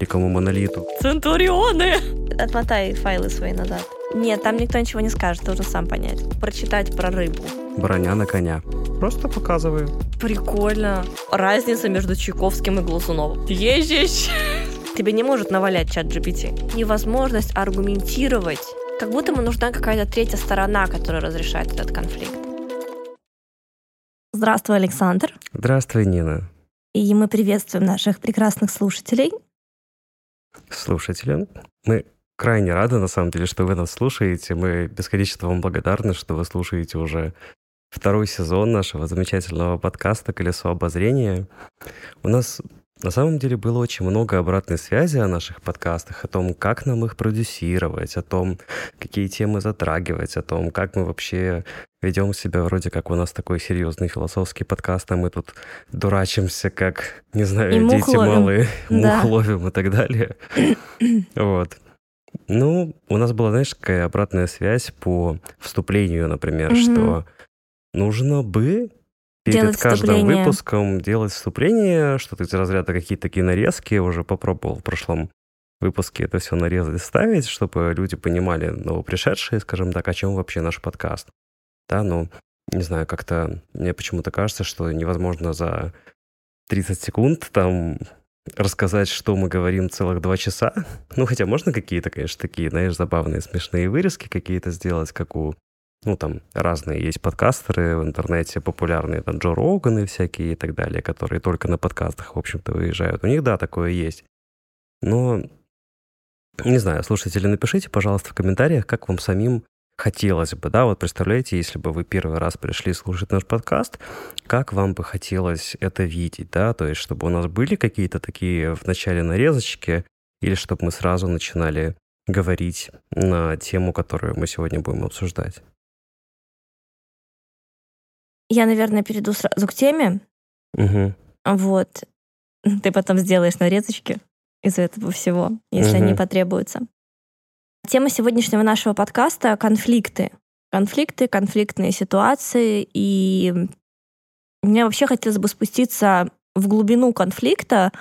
великому монолиту. Центурионы! Отмотай файлы свои назад. Нет, там никто ничего не скажет, должен сам понять. Прочитать про рыбу. Броня на коня. Просто показываю. Прикольно. Разница между Чайковским и Глазуновым. Ездишь? Тебе не может навалять чат GPT. Невозможность аргументировать. Как будто ему нужна какая-то третья сторона, которая разрешает этот конфликт. Здравствуй, Александр. Здравствуй, Нина. И мы приветствуем наших прекрасных слушателей. Слушателям. Мы крайне рады, на самом деле, что вы нас слушаете. Мы бесконечно вам благодарны, что вы слушаете уже второй сезон нашего замечательного подкаста «Колесо обозрения». У нас на самом деле было очень много обратной связи о наших подкастах, о том, как нам их продюсировать, о том, какие темы затрагивать, о том, как мы вообще ведем себя вроде как у нас такой серьезный философский подкаст, а мы тут дурачимся, как, не знаю, и дети ловим. малые, Да. мух ловим и так далее. Вот. Ну, у нас была, знаешь, какая обратная связь по вступлению, например, Мгм. что нужно бы перед каждым вступление. выпуском делать вступление, что-то из разряда какие-то такие нарезки, я уже попробовал в прошлом выпуске это все нарезать, ставить, чтобы люди понимали, новопришедшие, скажем так, о чем вообще наш подкаст. Да, ну, не знаю, как-то мне почему-то кажется, что невозможно за 30 секунд там рассказать, что мы говорим целых два часа. Ну, хотя можно какие-то, конечно, такие, знаешь, забавные, смешные вырезки какие-то сделать, как у ну, там разные есть подкастеры в интернете популярные, там Джо Роганы всякие и так далее, которые только на подкастах, в общем-то, выезжают. У них, да, такое есть. Но, не знаю, слушатели, напишите, пожалуйста, в комментариях, как вам самим хотелось бы, да, вот представляете, если бы вы первый раз пришли слушать наш подкаст, как вам бы хотелось это видеть, да, то есть чтобы у нас были какие-то такие в начале нарезочки, или чтобы мы сразу начинали говорить на тему, которую мы сегодня будем обсуждать. Я, наверное, перейду сразу к теме. Угу. Вот. Ты потом сделаешь нарезочки из этого всего, если Мгм. они потребуются. Тема сегодняшнего нашего подкаста — конфликты. Конфликты, конфликтные ситуации. И мне вообще хотелось бы спуститься в глубину конфликта,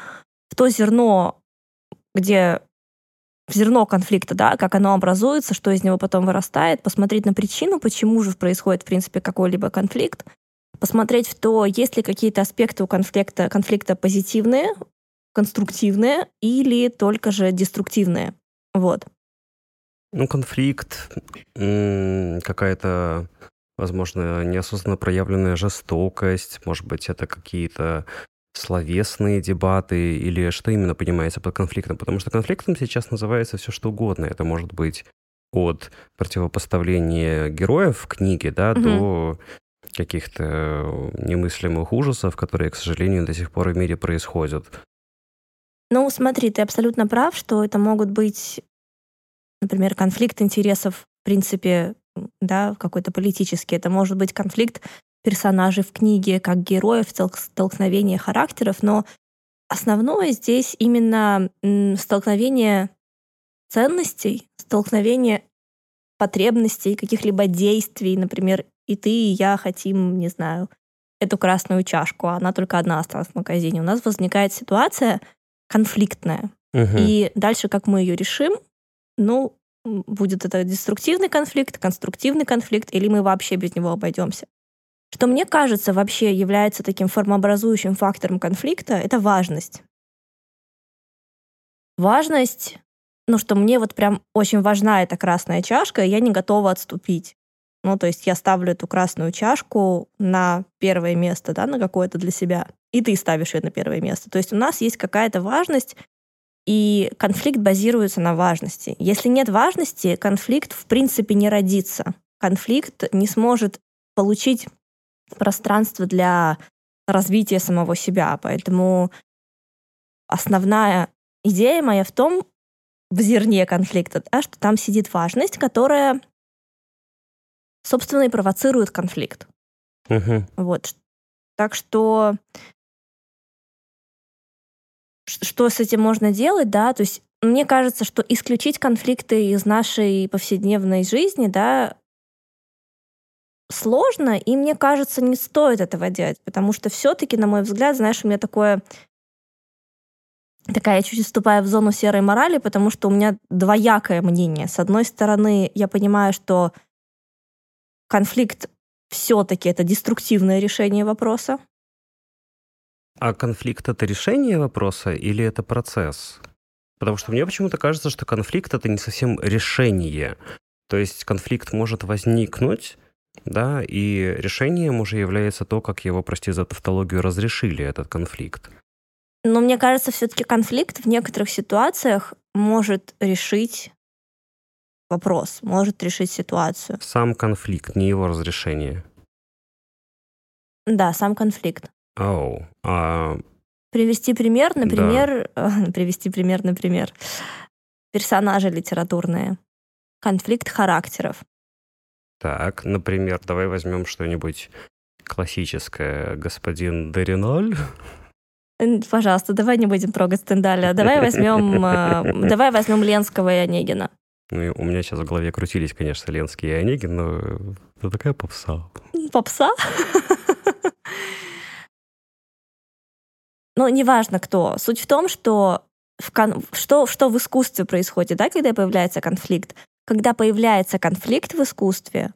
в то зерно, где в зерно конфликта, да, как оно образуется, что из него потом вырастает, посмотреть на причину, почему же происходит, в принципе, какой-либо конфликт, посмотреть в то, есть ли какие-то аспекты у конфликта, конфликта позитивные, конструктивные или только же деструктивные. Вот. Ну, конфликт, какая-то, возможно, неосознанно проявленная жестокость, может быть, это какие-то словесные дебаты или что именно понимается под конфликтом? Потому что конфликтом сейчас называется все что угодно. Это может быть от противопоставления героев в книге, да, Мгм. до каких-то немыслимых ужасов, которые, к сожалению, до сих пор в мире происходят. Ну, смотри, ты абсолютно прав, что это могут быть, например, конфликт интересов, в принципе, да, какой-то политический. Это может быть конфликт персонажей в книге, как героев, столк- столкновение характеров, но основное здесь именно столкновение ценностей, столкновение потребностей, каких-либо действий, например, и ты, и я хотим, не знаю, эту красную чашку, а она только одна осталась в магазине. У нас возникает ситуация конфликтная. Мгм. И дальше, как мы ее решим, ну, будет это деструктивный конфликт, конструктивный конфликт, или мы вообще без него обойдемся. Что мне кажется вообще является таким формообразующим фактором конфликта, это важность. Важность, ну что мне вот прям очень важна эта красная чашка, и я не готова отступить. Ну, то есть я ставлю эту красную чашку на первое место, да, на какое-то для себя, и ты ставишь ее на первое место. То есть у нас есть какая-то важность, и конфликт базируется на важности. Если нет важности, конфликт в принципе не родится. Конфликт не сможет получить пространство для развития самого себя. Поэтому основная идея моя в том, в зерне конфликта, да, что там сидит важность, которая, собственно, и провоцирует конфликт. Мгм. Вот. Так что что с этим можно делать, да, то есть мне кажется, что исключить конфликты из нашей повседневной жизни, да, сложно, и мне кажется, не стоит этого делать, потому что все-таки, на мой взгляд, знаешь, у меня такое такая я чуть вступаю в зону серой морали, потому что у меня двоякое мнение. С одной стороны, я понимаю, что конфликт все-таки это деструктивное решение вопроса. А конфликт это решение вопроса или это процесс? Потому что мне почему-то кажется, что конфликт это не совсем решение. То есть конфликт может возникнуть, да, и решением уже является то, как его, прости за тавтологию, разрешили этот конфликт. Но мне кажется, все-таки конфликт в некоторых ситуациях может решить вопрос, может решить ситуацию. Сам конфликт, не его разрешение. Да, сам конфликт. Оу. А... Привести пример, например, да. привести пример, например, персонажи литературные, конфликт характеров. Так, например, давай возьмем что-нибудь классическое. Господин Дериноль. Пожалуйста, давай не будем трогать Стендаля. Давай возьмем, э, давай возьмем Ленского и Онегина. Ну, у меня сейчас в голове крутились, конечно, Ленский и Онегин, но это такая попса. Попса? Ну, неважно кто. Суть в том, что в кон... что, что в искусстве происходит, да, когда появляется конфликт. Когда появляется конфликт в искусстве,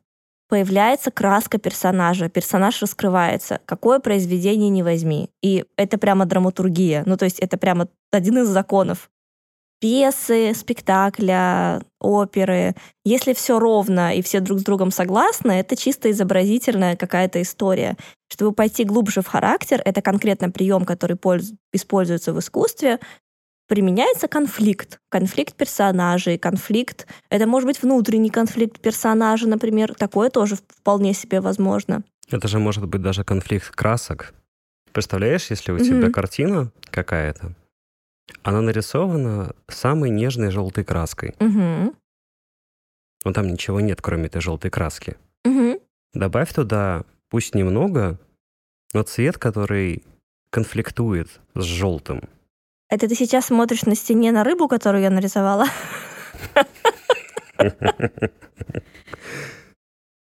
появляется краска персонажа, персонаж раскрывается. Какое произведение не возьми. И это прямо драматургия. Ну, то есть это прямо один из законов. Пьесы, спектакля, оперы. Если все ровно и все друг с другом согласны, это чисто изобразительная какая-то история. Чтобы пойти глубже в характер, это конкретно прием, который используется в искусстве, применяется конфликт. Конфликт персонажей, конфликт... Это может быть внутренний конфликт персонажа, например. Такое тоже вполне себе возможно. Это же может быть даже конфликт красок. Представляешь, если у mm-hmm. тебя картина какая-то, она нарисована самой нежной желтой краской. Mm-hmm. Но там ничего нет, кроме этой желтой краски. Mm-hmm. Добавь туда, пусть немного, но цвет, который конфликтует с желтым. Это ты сейчас смотришь на стене на рыбу, которую я нарисовала?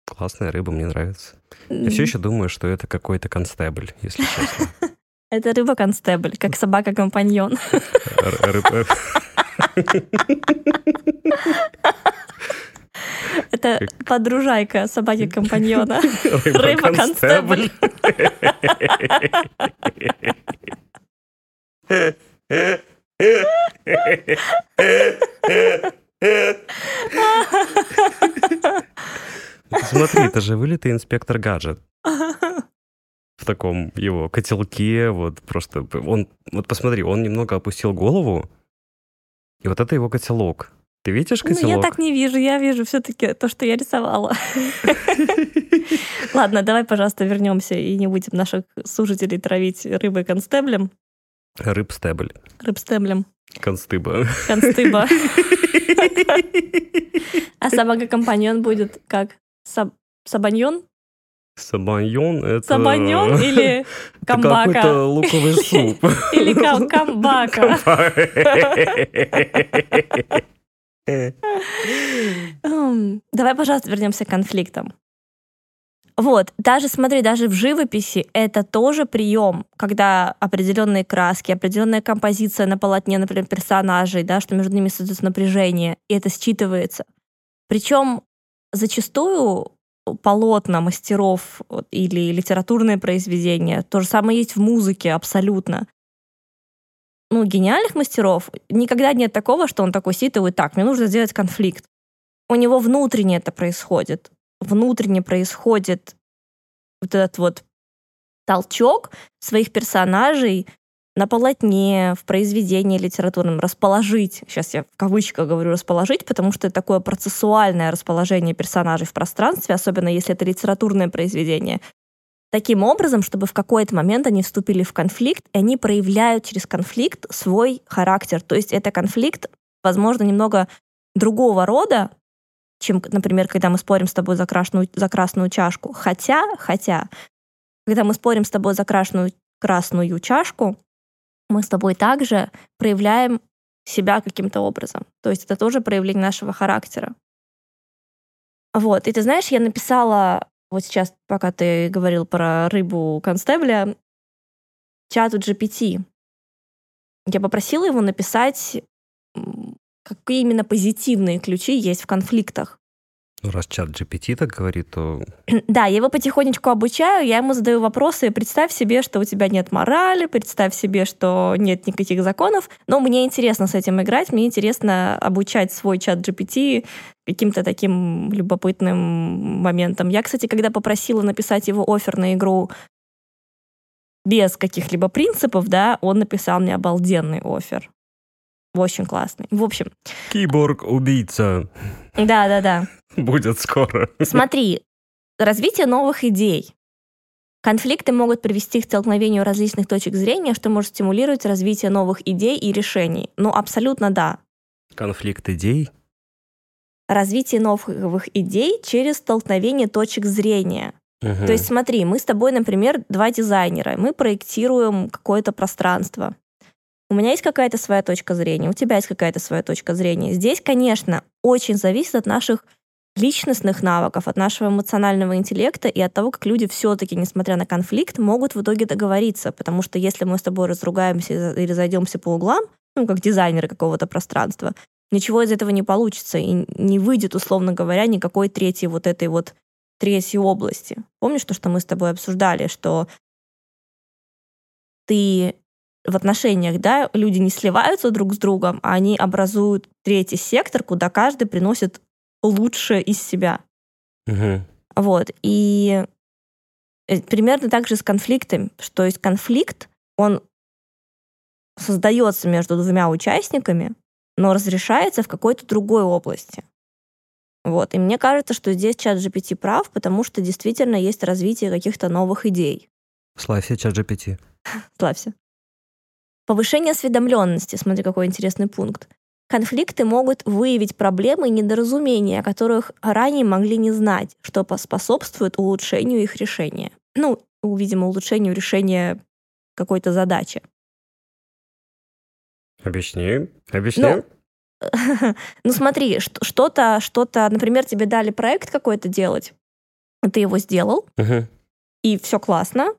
Классная рыба, мне нравится. Я все еще думаю, что это какой-то констебль, если честно. Это рыба-констебль, как собака-компаньон. Это подружайка собаки-компаньона. Рыба-констебль. Смотри, это же вылитый инспектор гаджет. В таком его котелке, вот просто... Он, вот посмотри, он немного опустил голову, и вот это его котелок. Ты видишь котелок? Ну, я так не вижу, я вижу все-таки то, что я рисовала. Ладно, давай, пожалуйста, вернемся и не будем наших слушателей травить рыбой констеблем. Рыбстебль. Рыбстеблем. Констыба. Констыба. А собака-компаньон будет как? Сабаньон? Сабаньон — это... Сабаньон или камбака? Какой-то луковый суп. Или камбака. Давай, пожалуйста, вернемся к конфликтам. Вот, даже смотри, даже в живописи это тоже прием, когда определенные краски, определенная композиция на полотне, например, персонажей, да, что между ними создается напряжение, и это считывается. Причем зачастую полотна мастеров или литературные произведения, то же самое есть в музыке абсолютно. Ну, гениальных мастеров никогда нет такого, что он такой сидит и говорит, так, мне нужно сделать конфликт. У него внутренне это происходит внутренне происходит вот этот вот толчок своих персонажей на полотне, в произведении литературном расположить, сейчас я в кавычках говорю расположить, потому что это такое процессуальное расположение персонажей в пространстве, особенно если это литературное произведение, таким образом, чтобы в какой-то момент они вступили в конфликт, и они проявляют через конфликт свой характер. То есть это конфликт, возможно, немного другого рода, чем, например, когда мы спорим с тобой за красную, за красную чашку. Хотя, хотя, когда мы спорим с тобой за красную, красную чашку, мы с тобой также проявляем себя каким-то образом. То есть это тоже проявление нашего характера. Вот. И ты знаешь, я написала вот сейчас, пока ты говорил про рыбу констебля, чату GPT. я попросила его написать, какие именно позитивные ключи есть в конфликтах. Ну, раз чат GPT так говорит, то... Да, я его потихонечку обучаю, я ему задаю вопросы. Представь себе, что у тебя нет морали, представь себе, что нет никаких законов. Но мне интересно с этим играть, мне интересно обучать свой чат GPT каким-то таким любопытным моментом. Я, кстати, когда попросила написать его офер на игру без каких-либо принципов, да, он написал мне обалденный офер. Очень классный. В общем. Киборг-убийца. Да-да-да. Будет скоро. Смотри, развитие новых идей. Конфликты могут привести к столкновению различных точек зрения, что может стимулировать развитие новых идей и решений. Ну, абсолютно да. Конфликт идей? Развитие новых идей через столкновение точек зрения. Угу. То есть смотри, мы с тобой, например, два дизайнера, мы проектируем какое-то пространство. У меня есть какая-то своя точка зрения, у тебя есть какая-то своя точка зрения. Здесь, конечно, очень зависит от наших личностных навыков, от нашего эмоционального интеллекта и от того, как люди все-таки, несмотря на конфликт, могут в итоге договориться. Потому что если мы с тобой разругаемся и разойдемся по углам, ну, как дизайнеры какого-то пространства, ничего из этого не получится и не выйдет, условно говоря, никакой третьей вот этой вот третьей области. Помнишь то, что мы с тобой обсуждали, что ты в отношениях, да, люди не сливаются друг с другом, а они образуют третий сектор, куда каждый приносит лучшее из себя. Угу. Вот. И э, примерно так же с конфликтами, что есть конфликт, он создается между двумя участниками, но разрешается в какой-то другой области. Вот. И мне кажется, что здесь чат GPT прав, потому что действительно есть развитие каких-то новых идей. Славься, чат GPT. Славься. Повышение осведомленности. Смотри, какой интересный пункт. Конфликты могут выявить проблемы и недоразумения, о которых ранее могли не знать, что способствует улучшению их решения. Ну, видимо, улучшению решения какой-то задачи. Объясни, объясни. Ну, ну смотри, что-то, что-то, например, тебе дали проект какой-то делать, ты его сделал, угу. и все классно,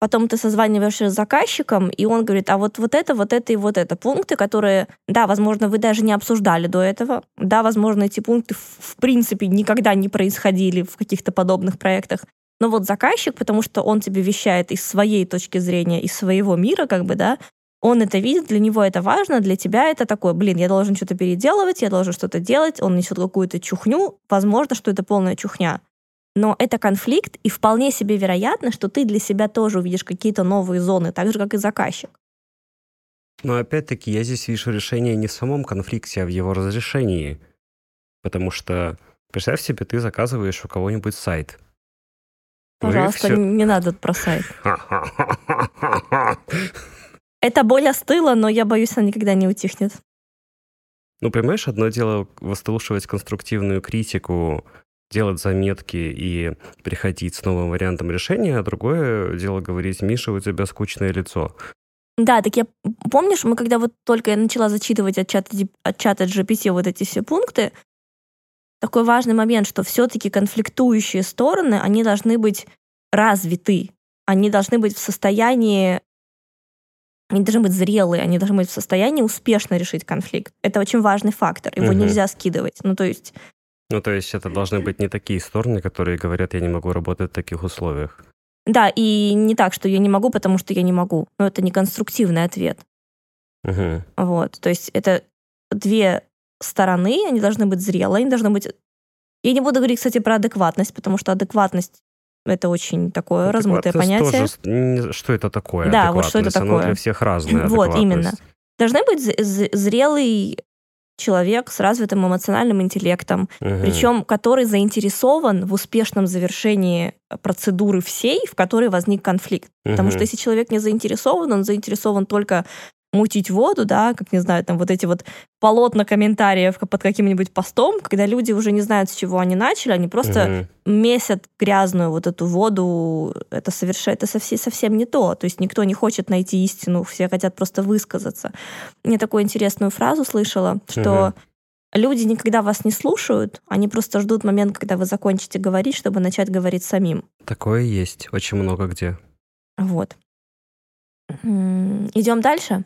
Потом ты созваниваешься с заказчиком, и он говорит, а вот, вот это, вот это и вот это. Пункты, которые, да, возможно, вы даже не обсуждали до этого. Да, возможно, эти пункты в, в принципе никогда не происходили в каких-то подобных проектах. Но вот заказчик, потому что он тебе вещает из своей точки зрения, из своего мира, как бы, да, он это видит, для него это важно, для тебя это такое, блин, я должен что-то переделывать, я должен что-то делать, он несет какую-то чухню, возможно, что это полная чухня но это конфликт, и вполне себе вероятно, что ты для себя тоже увидишь какие-то новые зоны, так же, как и заказчик. Но опять-таки я здесь вижу решение не в самом конфликте, а в его разрешении. Потому что, представь себе, ты заказываешь у кого-нибудь сайт. Пожалуйста, все... не надо про сайт. Эта боль остыла, но я боюсь, она никогда не утихнет. Ну, понимаешь, одно дело выслушивать конструктивную критику делать заметки и приходить с новым вариантом решения, а другое дело говорить, Миша, у тебя скучное лицо. Да, так я помнишь, мы когда вот только я начала зачитывать от чата, от чата GPT вот эти все пункты, такой важный момент, что все-таки конфликтующие стороны, они должны быть развиты, они должны быть в состоянии они должны быть зрелые, они должны быть в состоянии успешно решить конфликт. Это очень важный фактор, его угу. нельзя скидывать. Ну, то есть ну, то есть это должны быть не такие стороны, которые говорят, я не могу работать в таких условиях. Да, и не так, что я не могу, потому что я не могу. Но это не конструктивный ответ. Угу. Вот, то есть это две стороны, они должны быть зрелые, они должны быть... Я не буду говорить, кстати, про адекватность, потому что адекватность это очень такое размытое понятие. Тоже, что это такое? Да, вот что это такое. Оно для всех разное. Вот, именно. Должны быть зрелый человек с развитым эмоциональным интеллектом, угу. причем который заинтересован в успешном завершении процедуры всей, в которой возник конфликт. Угу. Потому что если человек не заинтересован, он заинтересован только мутить воду, да, как, не знаю, там вот эти вот полотна комментариев под каким-нибудь постом, когда люди уже не знают, с чего они начали, они просто угу. месят грязную вот эту воду, это совершенно, это совсем, совсем не то. То есть никто не хочет найти истину, все хотят просто высказаться. Я такую интересную фразу слышала, что угу. люди никогда вас не слушают, они просто ждут момент, когда вы закончите говорить, чтобы начать говорить самим. Такое есть, очень много где. Вот. Идем дальше.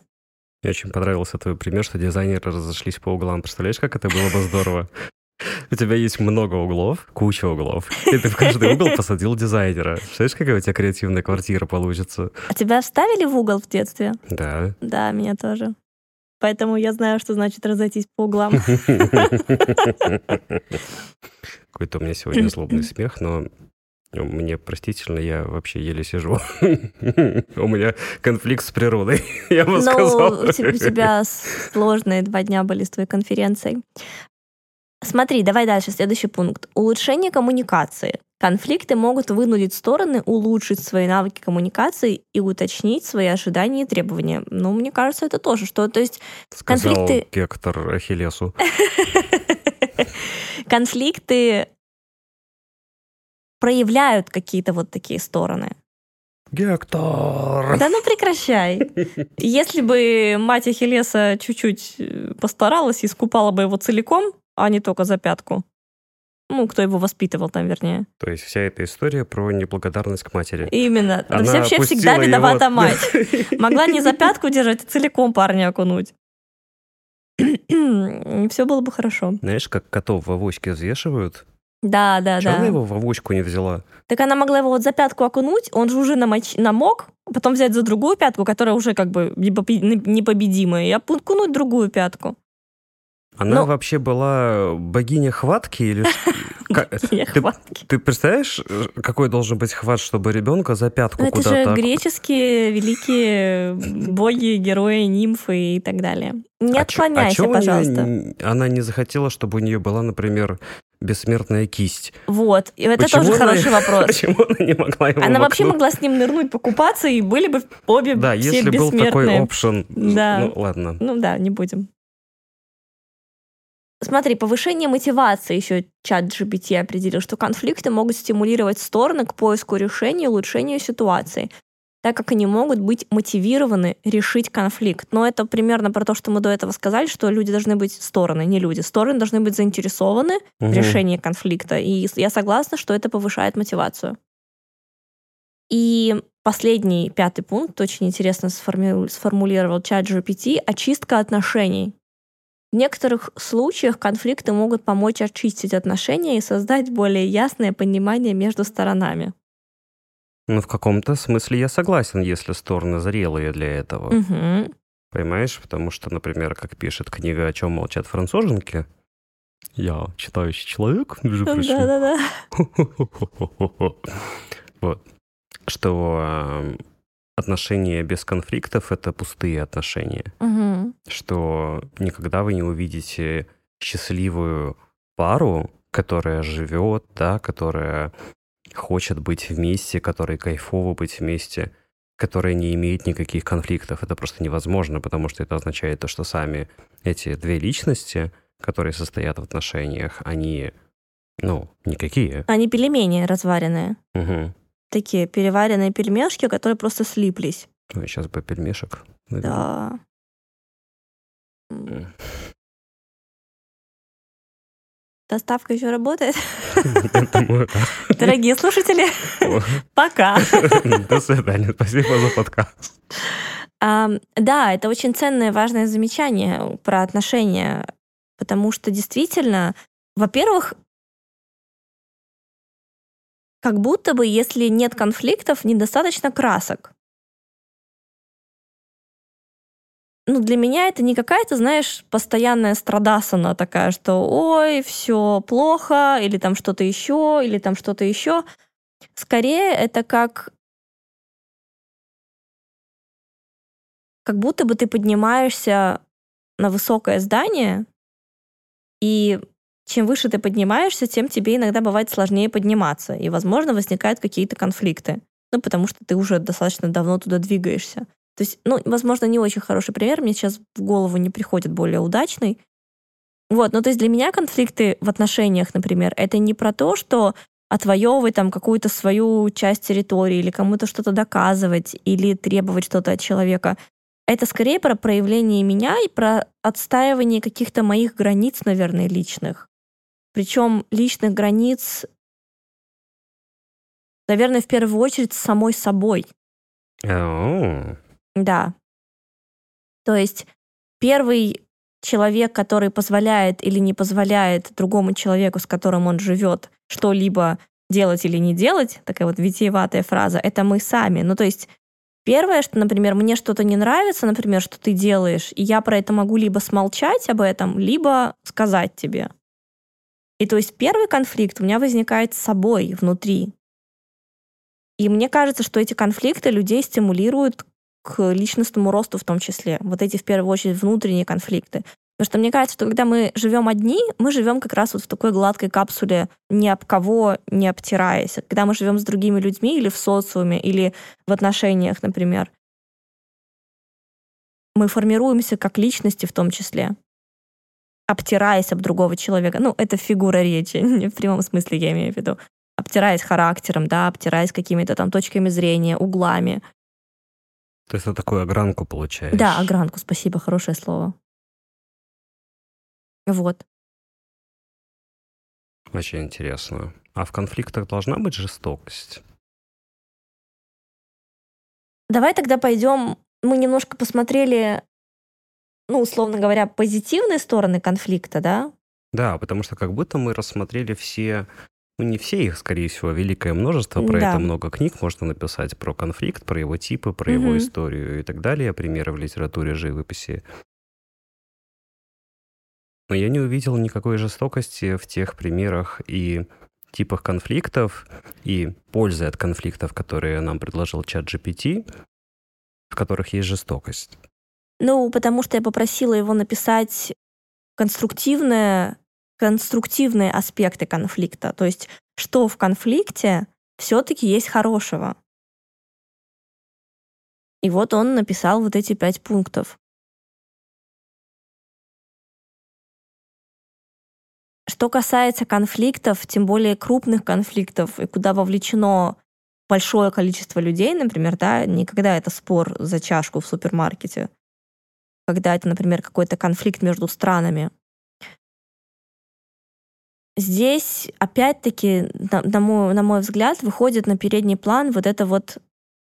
Мне очень понравился твой пример, что дизайнеры разошлись по углам. Представляешь, как это было бы здорово? У тебя есть много углов, куча углов, и ты в каждый угол посадил дизайнера. Знаешь, какая у тебя креативная квартира получится? А тебя вставили в угол в детстве? Да. Да, меня тоже. Поэтому я знаю, что значит разойтись по углам. Какой-то у меня сегодня злобный смех, но мне простительно, я вообще еле сижу. У меня конфликт с природой, я бы Ну, сказал. у те- у тебя сложные два дня были с твоей конференцией. Смотри, давай дальше, следующий пункт. Улучшение коммуникации. Конфликты могут вынудить стороны улучшить свои навыки коммуникации и уточнить свои ожидания и требования. Ну, мне кажется, это тоже что. То есть Сказал конфликты- Гектор Ахиллесу. конфликты проявляют какие-то вот такие стороны. Гектор! Да ну прекращай. Если бы мать Ахиллеса чуть-чуть э, постаралась и искупала бы его целиком, а не только за пятку. Ну, кто его воспитывал там, вернее. То есть вся эта история про неблагодарность к матери. Именно. Она Вообще всегда виновата его- мать. Могла не за пятку держать, а целиком парня окунуть. Все было бы хорошо. Знаешь, как котов в авоське взвешивают? Да, да, Чего она да. его в авоську не взяла? Так она могла его вот за пятку окунуть, он же уже намоч- намок, потом взять за другую пятку, которая уже как бы непобедимая, и окунуть другую пятку. Она Ну- вообще была богиня хватки или ш- Ка- Я Ты- хватки. Ты представляешь, какой должен быть хват, чтобы ребенка за пятку Ну, это же куда-то... греческие великие боги, герои, нимфы и так далее. Не А чё- а отклоняйся, чё пожалуйста. она не захотела, чтобы у нее была, например, бессмертная кисть. Вот, и это Почему тоже она- хороший вопрос. Почему она не могла его Она вообще могла с ним нырнуть, покупаться, и были бы обе Да, все если был такой опшен. Да. Ну, ладно. Ну да, не будем. Смотри, повышение мотивации еще чат GPT определил, что конфликты могут стимулировать стороны к поиску решения и улучшению ситуации, так как они могут быть мотивированы решить конфликт. Но это примерно про то, что мы до этого сказали, что люди должны быть стороны, не люди. Стороны должны быть заинтересованы в Мгм. решении конфликта. И я согласна, что это повышает мотивацию. И последний, пятый пункт, очень интересно сформи- сформулировал чат GPT, очистка отношений. В некоторых случаях конфликты могут помочь очистить отношения и создать более ясное понимание между сторонами. Ну, в каком-то смысле я согласен, если стороны зрелые для этого. Мгм. Понимаешь? Потому что, например, как пишет книга «О чем молчат француженки», я читающий человек, между прочим. Да-да-да. Вот. Что эм, отношения без конфликтов — это пустые отношения. Что никогда вы не увидите счастливую пару, которая живет, да, которая хочет быть вместе, которой кайфово быть вместе, которая не имеет никаких конфликтов. Это просто невозможно, потому что это означает то, что сами эти две личности, которые состоят в отношениях, они, ну, никакие. Они пельмени разваренные. Мгм. Такие переваренные пельмешки, которые просто слиплись. Ой, сейчас бы пельмешек. наверное. Да. Доставка еще работает. Дорогие слушатели, пока. До свидания. Спасибо за подкаст. Да, это очень ценное, важное замечание про отношения, потому что действительно, во-первых, как будто бы, если нет конфликтов, недостаточно красок. Ну, для меня это не какая-то, знаешь, постоянная страдасана такая, что ой, все плохо, или там что-то еще, или там что-то еще. Скорее, это как как будто бы ты поднимаешься на высокое здание, и чем выше ты поднимаешься, тем тебе иногда бывает сложнее подниматься, и, возможно, возникают какие-то конфликты. Ну, потому что ты уже достаточно давно туда двигаешься. То есть, ну, возможно, не очень хороший пример, мне сейчас в голову не приходит более удачный. Вот, ну, то есть для меня конфликты в отношениях, например, это не про то, что отвоевывать там какую-то свою часть территории или кому-то что-то доказывать или требовать что-то от человека. Это скорее про проявление меня и про отстаивание каких-то моих границ, наверное, личных. Причем личных границ, наверное, в первую очередь с самой собой. О, Да. То есть первый человек, который позволяет или не позволяет другому человеку, с которым он живет, что-либо делать или не делать, такая вот витиеватая фраза, это мы сами. Ну, то есть Первое, что, например, мне что-то не нравится, например, что ты делаешь, и я про это могу либо смолчать об этом, либо сказать тебе. И то есть первый конфликт у меня возникает с собой внутри. И мне кажется, что эти конфликты людей стимулируют к личностному росту в том числе. Вот эти, в первую очередь, внутренние конфликты. Потому что мне кажется, что когда мы живем одни, мы живем как раз вот в такой гладкой капсуле, ни об кого не обтираясь. Когда мы живем с другими людьми или в социуме, или в отношениях, например, мы формируемся как личности в том числе, обтираясь об другого человека. Ну, это фигура речи, в прямом смысле я имею в виду. Обтираясь характером, да, обтираясь какими-то там точками зрения, углами. То есть это такую огранку получаешь? Да, огранку, спасибо, хорошее слово. Вот. Очень интересно. А в конфликтах должна быть жестокость? Давай тогда пойдем. Мы немножко посмотрели, ну, условно говоря, позитивные стороны конфликта, да? Да, потому что как будто мы рассмотрели все, ну, не все их, скорее всего, великое множество, про да. это много книг можно написать, про конфликт, про его типы, про угу. его историю и так далее, примеры в литературе, живописи. Но я не увидел никакой жестокости в тех примерах и типах конфликтов и пользы от конфликтов, которые нам предложил чат GPT, в которых есть жестокость. Ну, потому что я попросила его написать конструктивные, конструктивные аспекты конфликта. То есть, что в конфликте все-таки есть хорошего. И вот он написал вот эти пять пунктов. Что касается конфликтов, тем более крупных конфликтов, и куда вовлечено большое количество людей, например, да, никогда это спор за чашку в супермаркете, когда это, например, какой-то конфликт между странами. Здесь, опять-таки, на, на, мой, на мой взгляд, выходит на передний план вот эта вот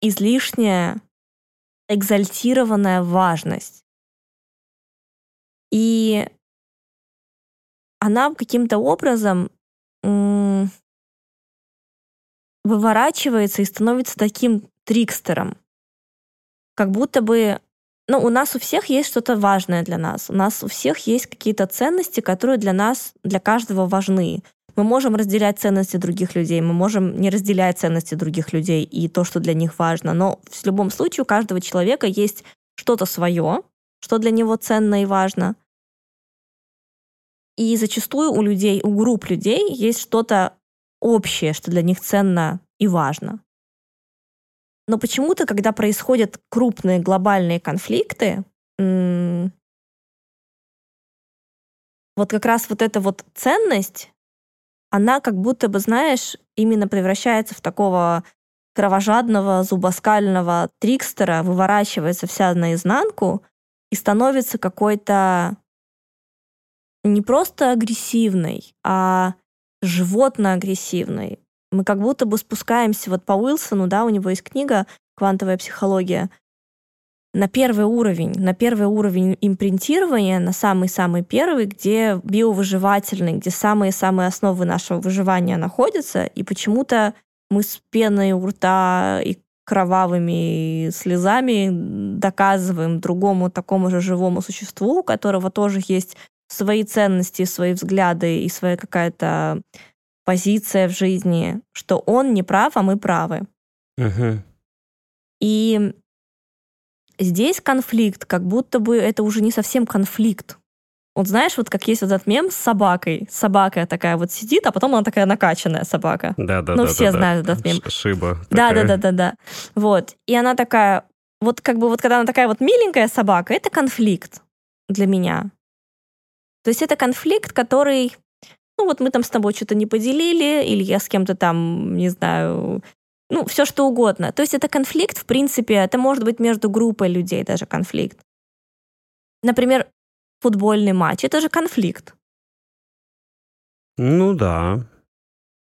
излишняя, экзальтированная важность. И она каким-то образом выворачивается и становится таким трикстером. Как будто бы ну, у нас у всех есть что-то важное для нас. У нас у всех есть какие-то ценности, которые для нас, для каждого важны. Мы можем разделять ценности других людей, мы можем не разделять ценности других людей и то, что для них важно. Но в любом случае у каждого человека есть что-то свое, что для него ценно и важно. И зачастую у людей, у групп людей есть что-то общее, что для них ценно и важно. Но почему-то, когда происходят крупные глобальные конфликты, вот как раз вот эта вот ценность, она как будто бы, знаешь, именно превращается в такого кровожадного, зубоскального трикстера, выворачивается вся наизнанку и становится какой-то не просто агрессивной, а животно-агрессивной. Мы как будто бы спускаемся вот по Уилсону, да, у него есть книга «Квантовая психология», на первый уровень, на первый уровень импринтирования, на самый-самый первый, где биовыживательный, где самые-самые основы нашего выживания находятся, и почему-то мы с пеной у рта и кровавыми слезами доказываем другому такому же живому существу, у которого тоже есть свои ценности, свои взгляды и своя какая-то позиция в жизни, что он не прав, а мы правы. Угу. И здесь конфликт, как будто бы это уже не совсем конфликт. Вот знаешь, вот как есть вот этот мем с собакой. Собака такая вот сидит, а потом она такая накачанная собака. Да, да, ну, да. все да, знают да. этот мем. Шиба. Да, да, да, да, да. Вот. И она такая, вот как бы вот когда она такая вот миленькая собака, это конфликт для меня. То есть это конфликт, который, ну вот мы там с тобой что-то не поделили, или я с кем-то там, не знаю, ну, все что угодно. То есть это конфликт, в принципе, это может быть между группой людей даже конфликт. Например, футбольный матч, это же конфликт. Ну да.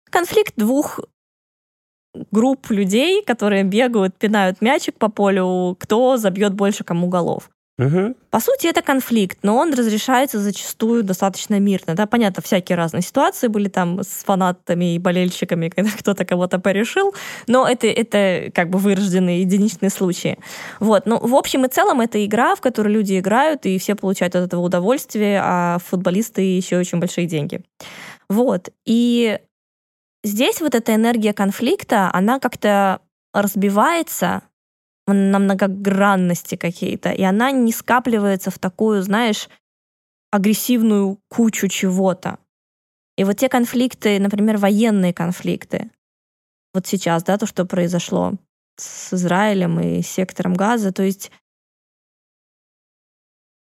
Конфликт двух групп людей, которые бегают, пинают мячик по полю, кто забьет больше кому голов. Мгм. По сути, это конфликт, но он разрешается зачастую достаточно мирно. Да? Понятно, всякие разные ситуации были там с фанатами и болельщиками, когда кто-то кого-то порешил, но это, это как бы вырожденные единичные случаи. Вот. Ну, в общем и целом, это игра, в которой люди играют, и все получают от этого удовольствие, а футболисты еще очень большие деньги. Вот. И здесь вот эта энергия конфликта, она как-то разбивается на многогранности какие-то, и она не скапливается в такую, знаешь, агрессивную кучу чего-то. И вот те конфликты, например, военные конфликты, вот сейчас, да, то, что произошло с Израилем и сектором Газа, то есть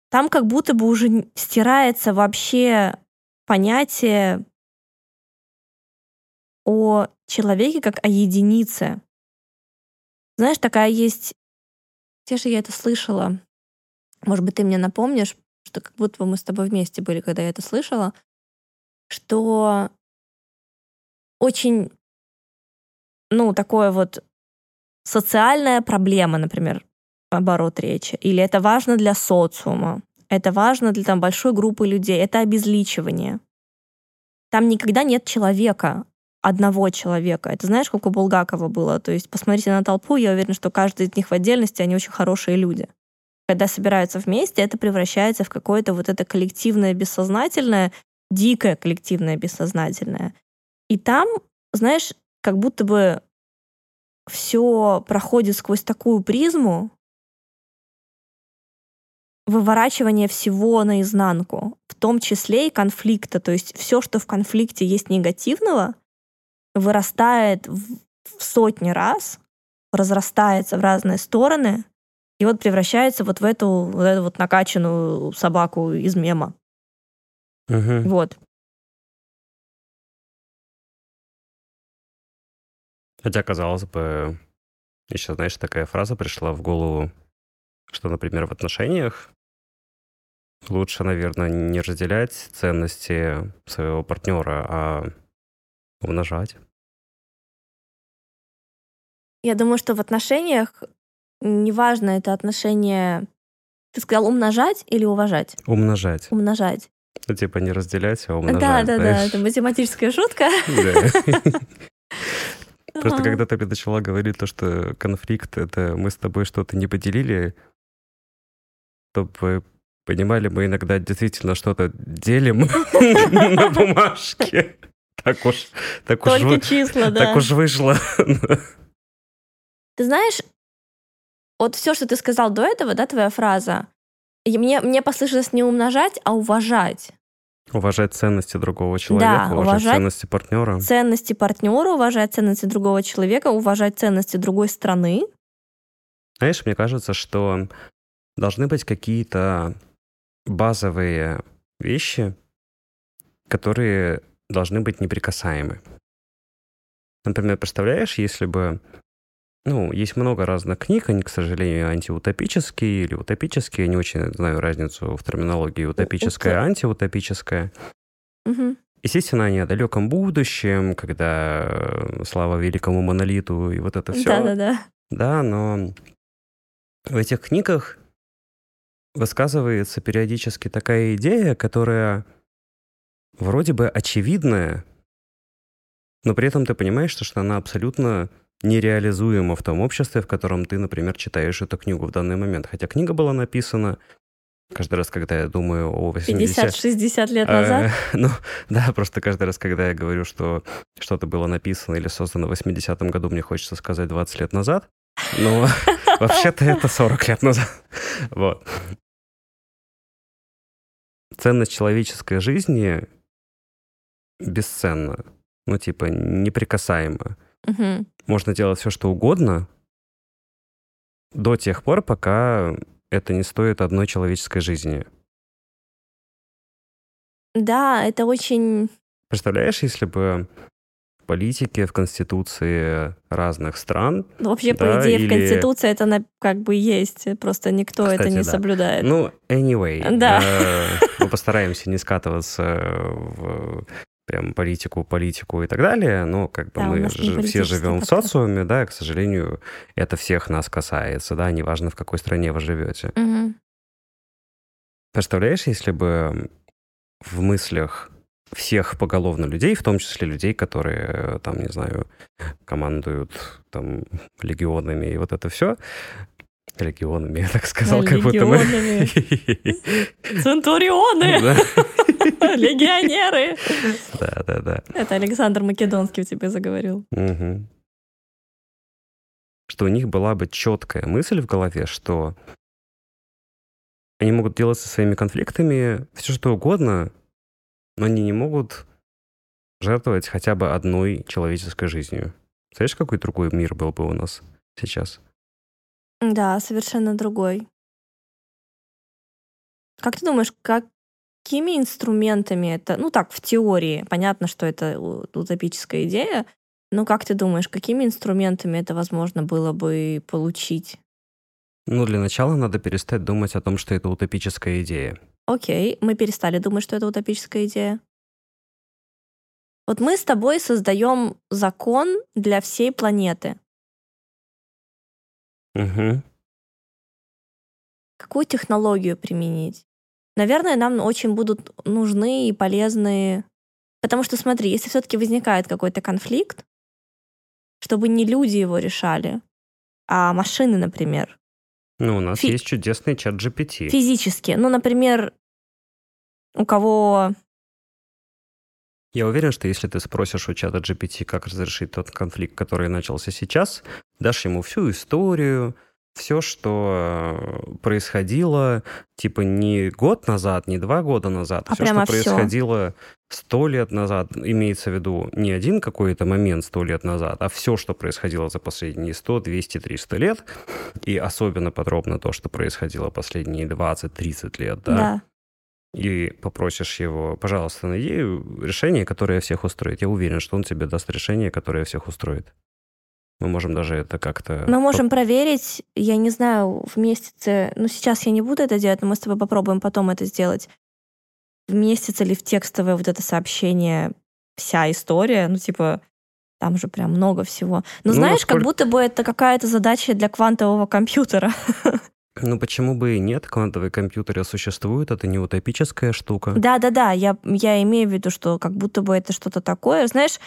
там как будто бы уже стирается вообще понятие о человеке как о единице. Знаешь, такая есть... Где же я это слышала? Может быть, ты мне напомнишь, что как будто бы мы с тобой вместе были, когда я это слышала, что очень, ну, такое вот социальная проблема, например, оборот речи, или это важно для социума, это важно для там, большой группы людей, это обезличивание. Там никогда нет человека, одного человека. Это знаешь, как у Булгакова было? То есть посмотрите на толпу, я уверена, что каждый из них в отдельности, они очень хорошие люди. Когда собираются вместе, это превращается в какое-то вот это коллективное бессознательное, дикое коллективное бессознательное. И там, знаешь, как будто бы все проходит сквозь такую призму выворачивания всего наизнанку, в том числе и конфликта. То есть все, что в конфликте есть негативного, вырастает в, сотни раз, разрастается в разные стороны, и вот превращается вот в эту, вот эту вот накачанную собаку из мема. Мгм. Вот. Хотя, казалось бы, еще, знаешь, такая фраза пришла в голову, что, например, в отношениях лучше, наверное, не разделять ценности своего партнера, а умножать. Я думаю, что в отношениях неважно, это отношение... Ты сказал умножать или уважать? Умножать. Умножать. Ну, типа не разделять, а Да, умножать. да, да, знаешь? это математическая шутка. Да. Просто когда ты начала говорить то, что конфликт — это мы с тобой что-то не поделили, чтобы понимали, мы иногда действительно что-то делим на бумажке. Так уж, так уж, Только вы- числа, да. так уж вышло. Ты знаешь, вот все, что ты сказал до этого, да, твоя фраза, и мне, мне послышалось не умножать, а уважать. Уважать ценности другого человека, уважать уважать ценности партнера. Ценности партнера, уважать ценности другого человека, уважать ценности другой страны. Знаешь, мне кажется, что должны быть какие-то базовые вещи, которые должны быть неприкасаемы. Например, представляешь, если бы... Ну, есть много разных книг, они, к сожалению, антиутопические или утопические. Я не очень знаю разницу в терминологии утопическая и Ута- антиутопическая. Мгм. Естественно, они о далеком будущем, когда э, слава великому монолиту и вот это все. Да-да-да. Да, но в этих книгах высказывается периодически такая идея, которая вроде бы очевидная, но при этом ты понимаешь, что она абсолютно нереализуема в том обществе, в котором ты, например, читаешь эту книгу в данный момент. Хотя книга была написана каждый раз, когда я думаю о 80... 50-60 лет назад. Э, Ну, да, просто каждый раз, когда я говорю, что что-то было написано или создано в 80-м году, мне хочется сказать 20 лет назад. Но вообще-то это 40 лет назад. Вот. Ценность человеческой жизни бесценна. Ну, типа, неприкасаема. Мгм. Можно делать все, что угодно до тех пор, пока это не стоит одной человеческой жизни. Да, это очень... Представляешь, если бы в политике, в конституции разных стран, ну, Вообще, по Да, идее, в или- Конституции это на- как бы есть, просто никто это Кстати, не да. соблюдает. ну, anyway, Да. э, мы постараемся не скатываться в прям политику, политику и так далее, но как бы Да, мы же все живем в подкаст. социуме, да, к сожалению, это всех нас касается, да, неважно, в какой стране вы живете. Мгм. Представляешь, если бы в мыслях всех поголовно людей, в том числе людей, которые, там, не знаю, командуют там легионами и вот это все, Легионами, я так сказал, как будто мы... Центурионы! Легионеры! Да, да, да. Это Александр Македонский у тебя заговорил. Что у них была бы четкая мысль в голове, что они могут делать со своими конфликтами все что угодно, но они не могут жертвовать хотя бы одной человеческой жизнью. Знаешь, какой другой мир был бы у нас сейчас? Да, совершенно другой. Как ты думаешь, какими инструментами это, ну так, в теории, понятно, что это утопическая идея, но как ты думаешь, какими инструментами это возможно было бы получить? Ну, для начала надо перестать думать о том, что это утопическая идея. Окей, мы перестали думать, что это утопическая идея. Вот мы с тобой создаем закон для всей планеты. Угу. Какую технологию применить? Наверное, нам очень будут нужны и полезные... Потому что, смотри, если все-таки возникает какой-то конфликт, чтобы не люди его решали, а машины, например. Ну, у нас Фи... есть чудесный чат GPT. Физически. Ну, например, у кого я уверен, что если ты спросишь у чата GPT, как разрешить тот конфликт, который начался сейчас, дашь ему всю историю, все, что э, происходило, типа не год назад, не два года назад, а все, что происходило сто лет назад, имеется в виду не один какой-то момент сто лет назад, а все, что происходило за последние 100, 200, 300 лет, и особенно подробно то, что происходило последние 20-30 лет, да? Да и попросишь его, пожалуйста, найди решение, которое всех устроит. Я уверен, что он тебе даст решение, которое всех устроит. Мы можем даже это как-то... Мы можем проверить, я не знаю, в месяце... Ну, сейчас я не буду это делать, но мы с тобой попробуем потом это сделать. В месяц или в текстовое вот это сообщение вся история, ну, типа, там же прям много всего. Но ну, знаешь, насколько... как будто бы это какая-то задача для квантового компьютера. Ну почему бы и нет? Квантовые компьютеры существуют, это не утопическая штука. Да-да-да, я, я имею в виду, что как будто бы это что-то такое. Знаешь,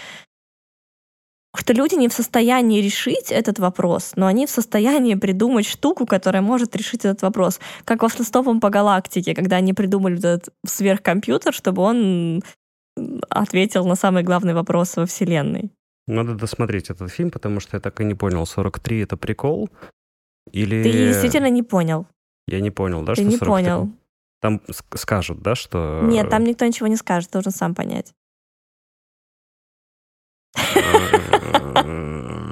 что люди не в состоянии решить этот вопрос, но они в состоянии придумать штуку, которая может решить этот вопрос. Как во «Автостопом по галактике», когда они придумали этот сверхкомпьютер, чтобы он ответил на самый главный вопрос во Вселенной. Надо досмотреть этот фильм, потому что я так и не понял, 43 — это прикол или... Ты действительно не понял. Я не понял, да, Ты что не понял. Там скажут, да, что... Нет, там никто ничего не скажет, должен сам понять.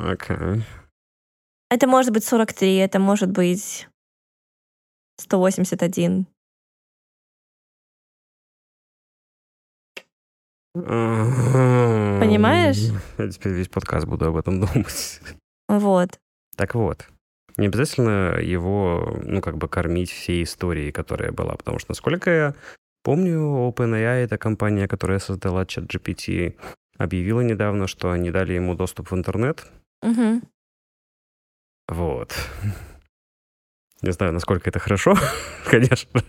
Окей. Это может быть 43, это может быть 181. Понимаешь? Я теперь весь подкаст буду об этом думать. Вот. Так вот, не обязательно его, ну, как бы кормить всей историей, которая была. Потому что, насколько я помню, OpenAI — это компания, которая создала чат GPT, объявила недавно, что они дали ему доступ в интернет. Угу. Вот. Не знаю, насколько это хорошо, конечно.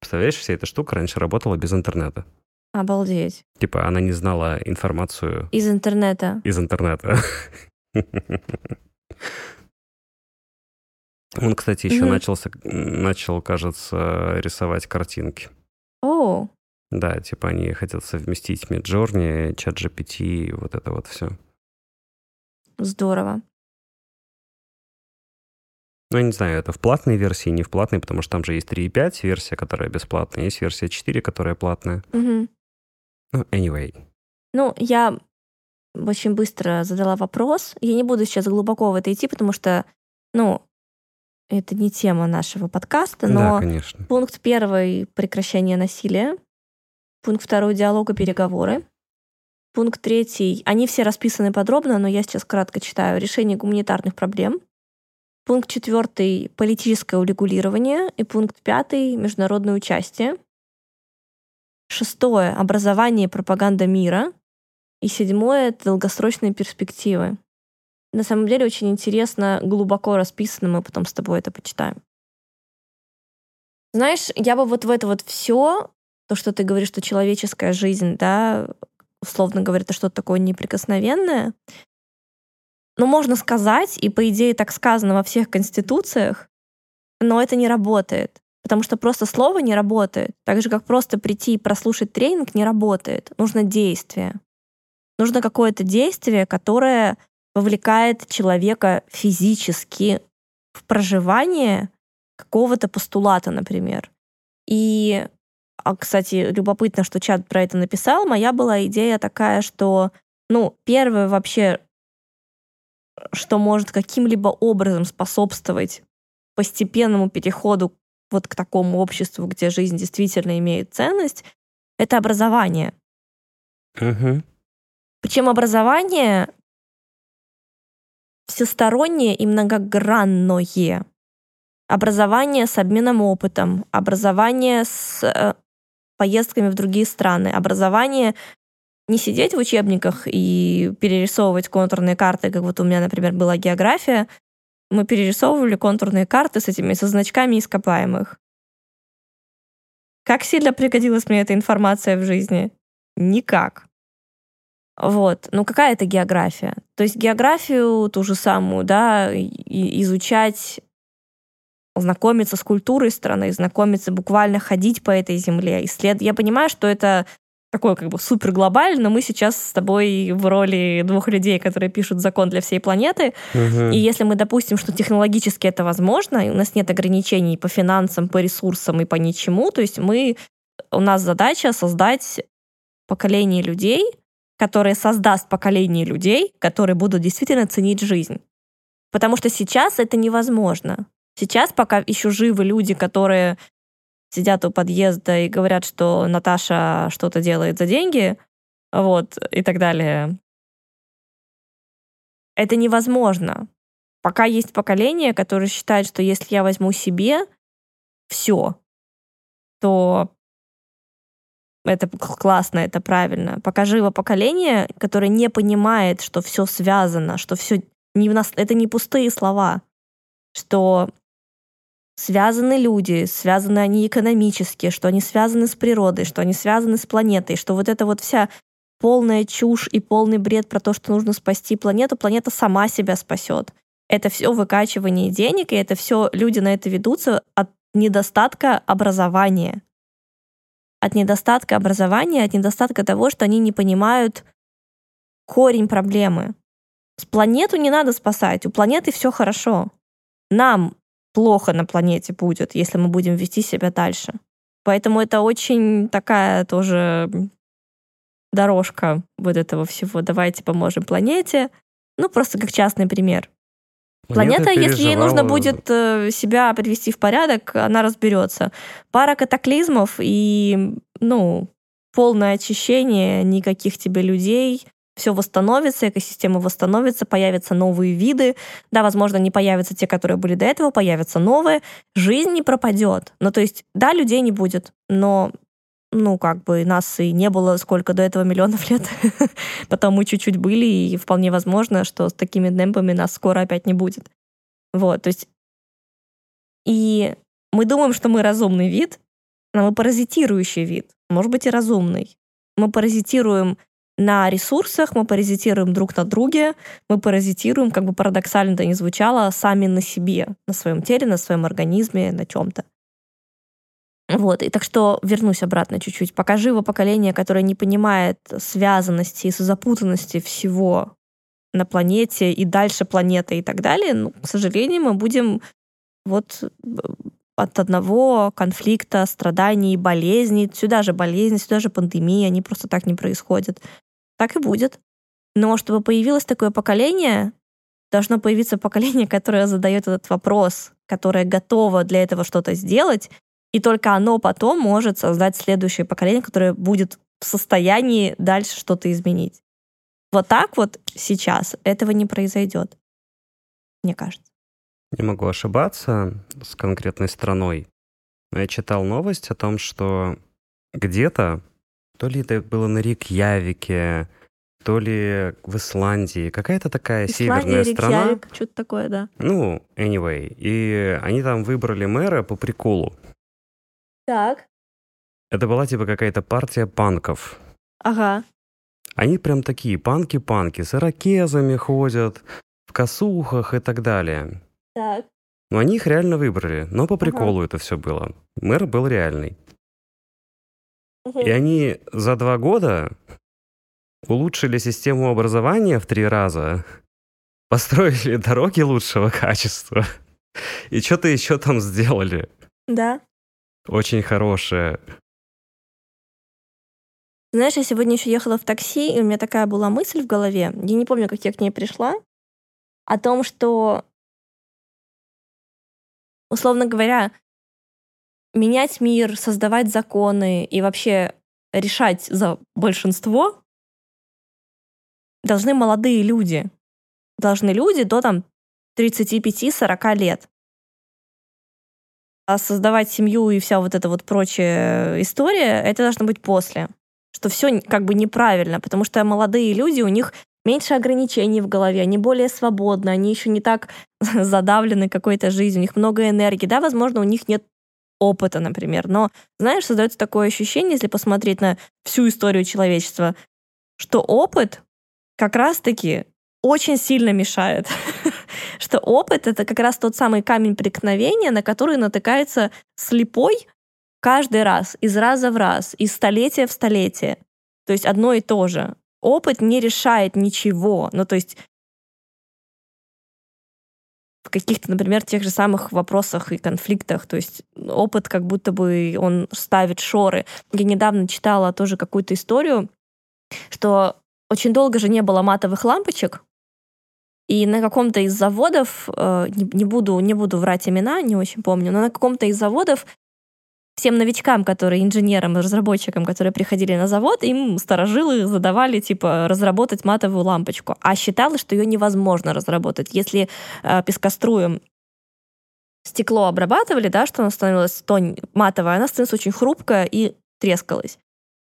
Представляешь, вся эта штука раньше работала без интернета. Обалдеть. Типа она не знала информацию... Из интернета. Из интернета. Он, кстати, еще mm-hmm. начался, начал, кажется, рисовать картинки. О. Oh. Да, типа они хотят совместить Midjourney, ChatGPT и вот это вот все. Здорово. Ну, я не знаю, это в платной версии, не в платной, потому что там же есть 3.5 версия, которая бесплатная, есть версия 4, которая платная. Угу. Ну, anyway. Ну, я очень быстро задала вопрос. Я не буду сейчас глубоко в это идти, потому что, ну, это не тема нашего подкаста, но да, конечно. пункт первый — прекращение насилия. Пункт второй — диалог и переговоры. Пункт третий — они все расписаны подробно, но я сейчас кратко читаю. Решение гуманитарных проблем. Пункт четвертый — политическое урегулирование. И пункт пятый — международное участие. Шестое — образование и пропаганда мира. И седьмое — это долгосрочные перспективы. На самом деле очень интересно, глубоко расписано, мы потом с тобой это почитаем. Знаешь, я бы вот в это вот все, то, что ты говоришь, что человеческая жизнь, да, условно говоря, это что-то такое неприкосновенное, ну, можно сказать, и по идее так сказано во всех конституциях, но это не работает. Потому что просто слово не работает. Так же, как просто прийти и прослушать тренинг не работает. Нужно действие. Нужно какое-то действие, которое вовлекает человека физически в проживание какого-то постулата, например. И, а, кстати, любопытно, что чат про это написал. Моя была идея такая, что, ну, первое вообще, что может каким-либо образом способствовать постепенному переходу вот к такому обществу, где жизнь действительно имеет ценность, это образование. Угу. Причем образование всестороннее и многогранное. Образование с обменом опытом, образование с э, поездками в другие страны, образование не сидеть в учебниках и перерисовывать контурные карты, как вот у меня, например, была география, мы перерисовывали контурные карты с этими, со значками ископаемых. Как сильно пригодилась мне эта информация в жизни? Никак. Вот. Ну, какая это география? То есть географию ту же самую, да, изучать, знакомиться с культурой страны, знакомиться, буквально ходить по этой земле, исследовать. Я понимаю, что это такой как бы супер глобальный, но мы сейчас с тобой в роли двух людей, которые пишут закон для всей планеты. Угу. И если мы допустим, что технологически это возможно, и у нас нет ограничений по финансам, по ресурсам и по ничему, то есть мы, у нас задача создать поколение людей, которое создаст поколение людей, которые будут действительно ценить жизнь. Потому что сейчас это невозможно. Сейчас, пока еще живы люди, которые сидят у подъезда и говорят, что Наташа что-то делает за деньги, вот, и так далее. Это невозможно. Пока есть поколение, которое считает, что если я возьму себе все, то это классно, это правильно. Пока живо поколение, которое не понимает, что все связано, что все не в нас, это не пустые слова, что связаны люди, связаны они экономически, что они связаны с природой, что они связаны с планетой, что вот эта вот вся полная чушь и полный бред про то, что нужно спасти планету, планета сама себя спасет. Это все выкачивание денег, и это все люди на это ведутся от недостатка образования. От недостатка образования, от недостатка того, что они не понимают корень проблемы. С планету не надо спасать, у планеты все хорошо. Нам плохо на планете будет, если мы будем вести себя дальше. Поэтому это очень такая тоже дорожка вот этого всего. Давайте поможем планете. Ну, просто как частный пример. Планета, если ей нужно будет э, себя привести в порядок, она разберется. Пара катаклизмов и, ну, полное очищение, никаких тебе людей, все восстановится, экосистема восстановится, появятся новые виды. Да, возможно, не появятся те, которые были до этого, появятся новые. Жизнь не пропадет. Ну, то есть, да, людей не будет, но ну, как бы нас и не было сколько до этого миллионов лет. Потом мы чуть-чуть были, и вполне возможно, что с такими темпами нас скоро опять не будет. Вот, то есть... И мы думаем, что мы разумный вид, но мы паразитирующий вид, может быть, и разумный. Мы паразитируем на ресурсах, мы паразитируем друг на друге, мы паразитируем, как бы парадоксально это ни звучало, сами на себе, на своем теле, на своем организме, на чем-то. Вот, и так что вернусь обратно чуть-чуть. Пока живо поколение, которое не понимает связанности и запутанности всего на планете и дальше планеты и так далее, ну, к сожалению, мы будем вот от одного конфликта, страданий, болезней, сюда же болезни, сюда же пандемии, они просто так не происходят так и будет. Но чтобы появилось такое поколение, должно появиться поколение, которое задает этот вопрос, которое готово для этого что-то сделать, и только оно потом может создать следующее поколение, которое будет в состоянии дальше что-то изменить. Вот так вот сейчас этого не произойдет, мне кажется. Не могу ошибаться с конкретной страной. Но я читал новость о том, что где-то то ли это было на Рикьявике, то ли в Исландии. Какая-то такая Исландия, северная страна. Рикьявик, что-то такое, да. Ну, anyway. И они там выбрали мэра по приколу. Так. Это была типа какая-то партия панков. Ага. Они прям такие панки-панки, с ирокезами ходят, в косухах и так далее. Так. Но они их реально выбрали, но по приколу это все было. Мэр был реальный. И они за два года улучшили систему образования в три раза, построили дороги лучшего качества и что-то еще там сделали. Да. Очень хорошее. Знаешь, я сегодня еще ехала в такси, и у меня такая была мысль в голове, я не помню, как я к ней пришла, о том, что, условно говоря, менять мир, создавать законы и вообще решать за большинство должны молодые люди. Должны люди до там 35-40 лет. А создавать семью и вся вот эта вот прочая история, это должно быть после. Что все как бы неправильно, потому что молодые люди, у них меньше ограничений в голове, они более свободны, они еще не так задавлены какой-то жизнью, у них много энергии. Да, возможно, у них нет опыта, например. Но, знаешь, создается такое ощущение, если посмотреть на всю историю человечества, что опыт как раз-таки очень сильно мешает. что опыт — это как раз тот самый камень преткновения, на который натыкается слепой каждый раз, из раза в раз, из столетия в столетие. То есть одно и то же. Опыт не решает ничего. Ну, то есть в каких-то, например, тех же самых вопросах и конфликтах. То есть опыт как будто бы он ставит шоры. Я недавно читала тоже какую-то историю, что очень долго же не было матовых лампочек, и на каком-то из заводов, э, не, не, буду, не буду врать имена, не очень помню, но на каком-то из заводов всем новичкам, которые инженерам разработчикам, которые приходили на завод, им сторожилы задавали, типа, разработать матовую лампочку. А считалось, что ее невозможно разработать. Если э, пескоструем стекло обрабатывали, да, что оно становилось тонь матовое, она становилась очень хрупкая и трескалась.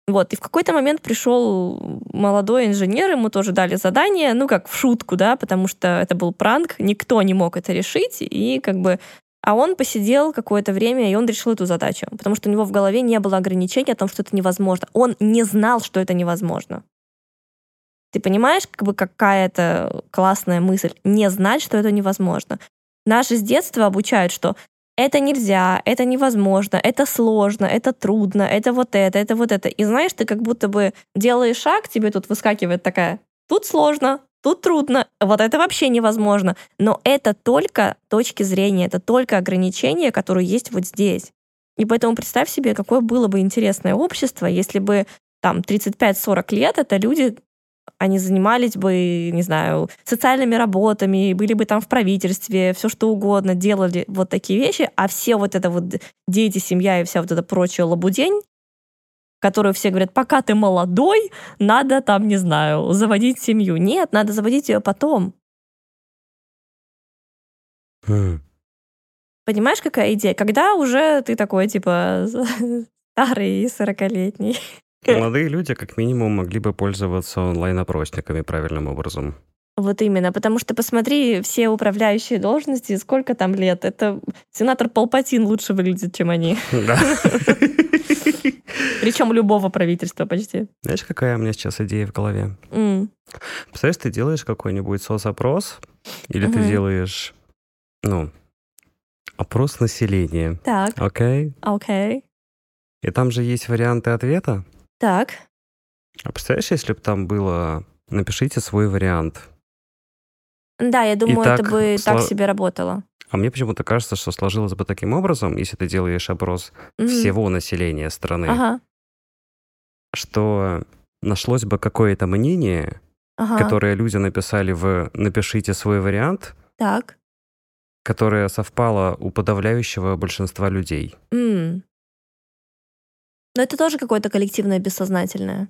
Вот, и в какой-то момент пришел молодой инженер, ему тоже дали задание, ну, как в шутку, да, потому что это был пранк, никто не мог это решить, и как бы а он посидел какое-то время, и он решил эту задачу, потому что у него в голове не было ограничений о том, что это невозможно. Он не знал, что это невозможно. Ты понимаешь, как бы какая это классная мысль? Не знать, что это невозможно. Наши с детства обучают, что это нельзя, это невозможно, это сложно, это трудно, это вот это, это вот это. И знаешь, ты как будто бы делаешь шаг, тебе тут выскакивает такая, тут сложно, Тут трудно, вот это вообще невозможно. Но это только точки зрения, это только ограничения, которые есть вот здесь. И поэтому представь себе, какое было бы интересное общество, если бы там 35-40 лет это люди, они занимались бы, не знаю, социальными работами, были бы там в правительстве, все что угодно, делали вот такие вещи, а все вот это вот дети, семья и вся вот эта прочая лабудень, которую все говорят, пока ты молодой, надо там, не знаю, заводить семью. Нет, надо заводить ее потом. Хм. Понимаешь, какая идея? Когда уже ты такой, типа, старый и сорокалетний. Молодые люди, как минимум, могли бы пользоваться онлайн-опросниками правильным образом. Вот именно, потому что посмотри, все управляющие должности, сколько там лет. Это сенатор Палпатин лучше выглядит, чем они. Да. Причем любого правительства почти. Знаешь, какая у меня сейчас идея в голове? Mm. Представляешь, ты делаешь какой-нибудь соцопрос, или ты делаешь, ну, опрос населения. Так. Окей? Окей. И там же есть варианты ответа. Так. А представляешь, если бы там было «напишите свой вариант», да, я думаю, так это бы сло... так себе работало. А мне почему-то кажется, что сложилось бы таким образом, если ты делаешь опрос mm-hmm. всего населения страны, ага. что нашлось бы какое-то мнение, ага. которое люди написали в «напишите свой вариант», так. которое совпало у подавляющего большинства людей. Mm. Но это тоже какое-то коллективное бессознательное.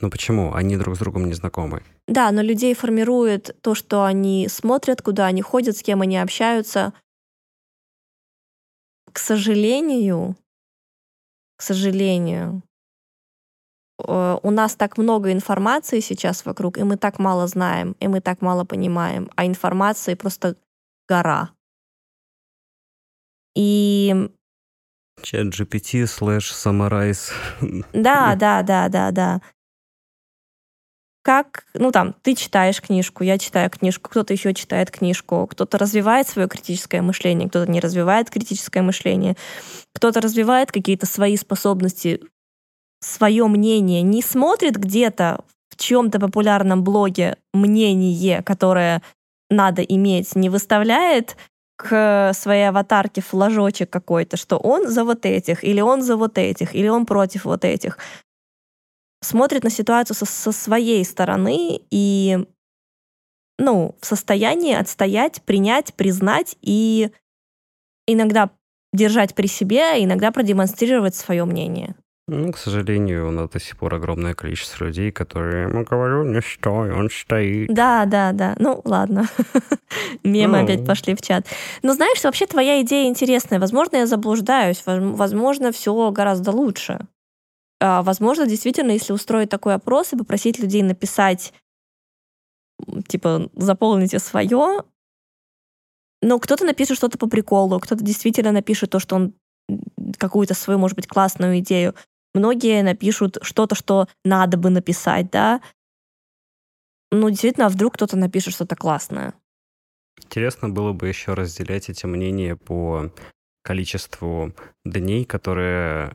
Ну почему? Они друг с другом не знакомы. Да, но людей формирует то, что они смотрят, куда они ходят, с кем они общаются. К сожалению, к сожалению, э, у нас так много информации сейчас вокруг, и мы так мало знаем, и мы так мало понимаем, а информации просто гора. И Чат GPT слэш Summarize. Да, да, да, да, да. Как, ну там, ты читаешь книжку, я читаю книжку, кто-то еще читает книжку, кто-то развивает свое критическое мышление, кто-то не развивает критическое мышление, кто-то развивает какие-то свои способности, свое мнение, не смотрит где-то в чем-то популярном блоге мнение, которое надо иметь, не выставляет к своей аватарке флажочек какой-то, что он за вот этих, или он за вот этих, или он против вот этих. Смотрит на ситуацию со, со своей стороны и ну, в состоянии отстоять, принять, признать и иногда держать при себе, иногда продемонстрировать свое мнение. Ну, к сожалению, у нас до сих пор огромное количество людей, которые ему говорю, не стой, он стоит. Да, да, да. Ну, ладно. Мемы Ну. опять пошли в чат. Но знаешь, вообще твоя идея интересная. Возможно, я заблуждаюсь. Воз- Возможно, все гораздо лучше. А, Возможно, действительно, если устроить такой опрос и попросить людей написать, типа, заполните свое, но кто-то напишет что-то по приколу, кто-то действительно напишет то, что он какую-то свою, может быть, классную идею. Многие напишут что-то, что надо бы написать, да. Ну, действительно, а вдруг кто-то напишет что-то классное. Интересно было бы еще разделять эти мнения по количеству дней, которые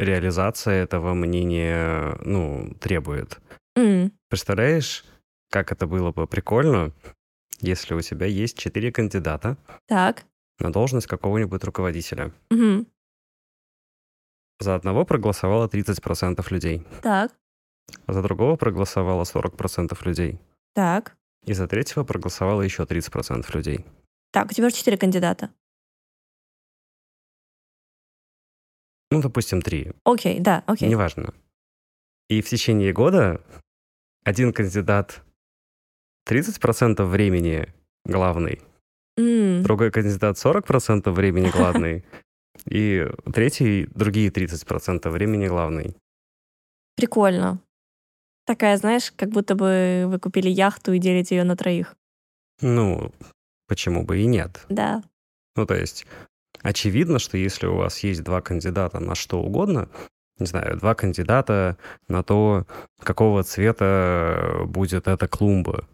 реализация этого мнения, ну, требует. М, Представляешь, как это было бы прикольно, если у тебя есть четыре кандидата Так. на должность какого-нибудь руководителя. Мгм. За одного проголосовало 30% людей, Так. а за другого проголосовало 40% людей, Так. и за третьего проголосовало еще 30% людей. Так, у тебя же четыре кандидата. Ну, допустим, три. Окей, да, окей. Неважно. И в течение года один кандидат 30% времени главный, М, другой кандидат 40% времени главный, и третий другие 30% времени главный. Прикольно. Такая, знаешь, как будто бы вы купили яхту и делите ее на троих. Ну, почему бы и нет? Да. Ну, то есть, очевидно, что если у вас есть два кандидата на что угодно, не знаю, два кандидата на то, какого цвета будет эта клумба,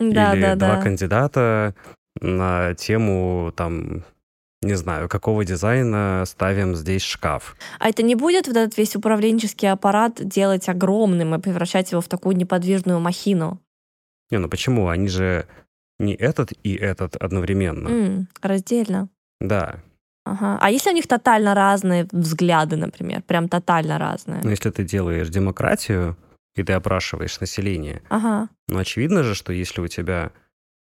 Да, Или да, два да. кандидата на тему, там, не знаю, какого дизайна ставим здесь шкаф. А это не будет вот этот весь управленческий аппарат делать огромным и превращать его в такую неподвижную махину? Не, ну почему? Они же не этот и этот одновременно. М, раздельно. Да. Ага. А если у них тотально разные взгляды, например? Прям тотально разные? Но если ты делаешь демократию, и ты опрашиваешь население, Ага. ну очевидно же, что если у тебя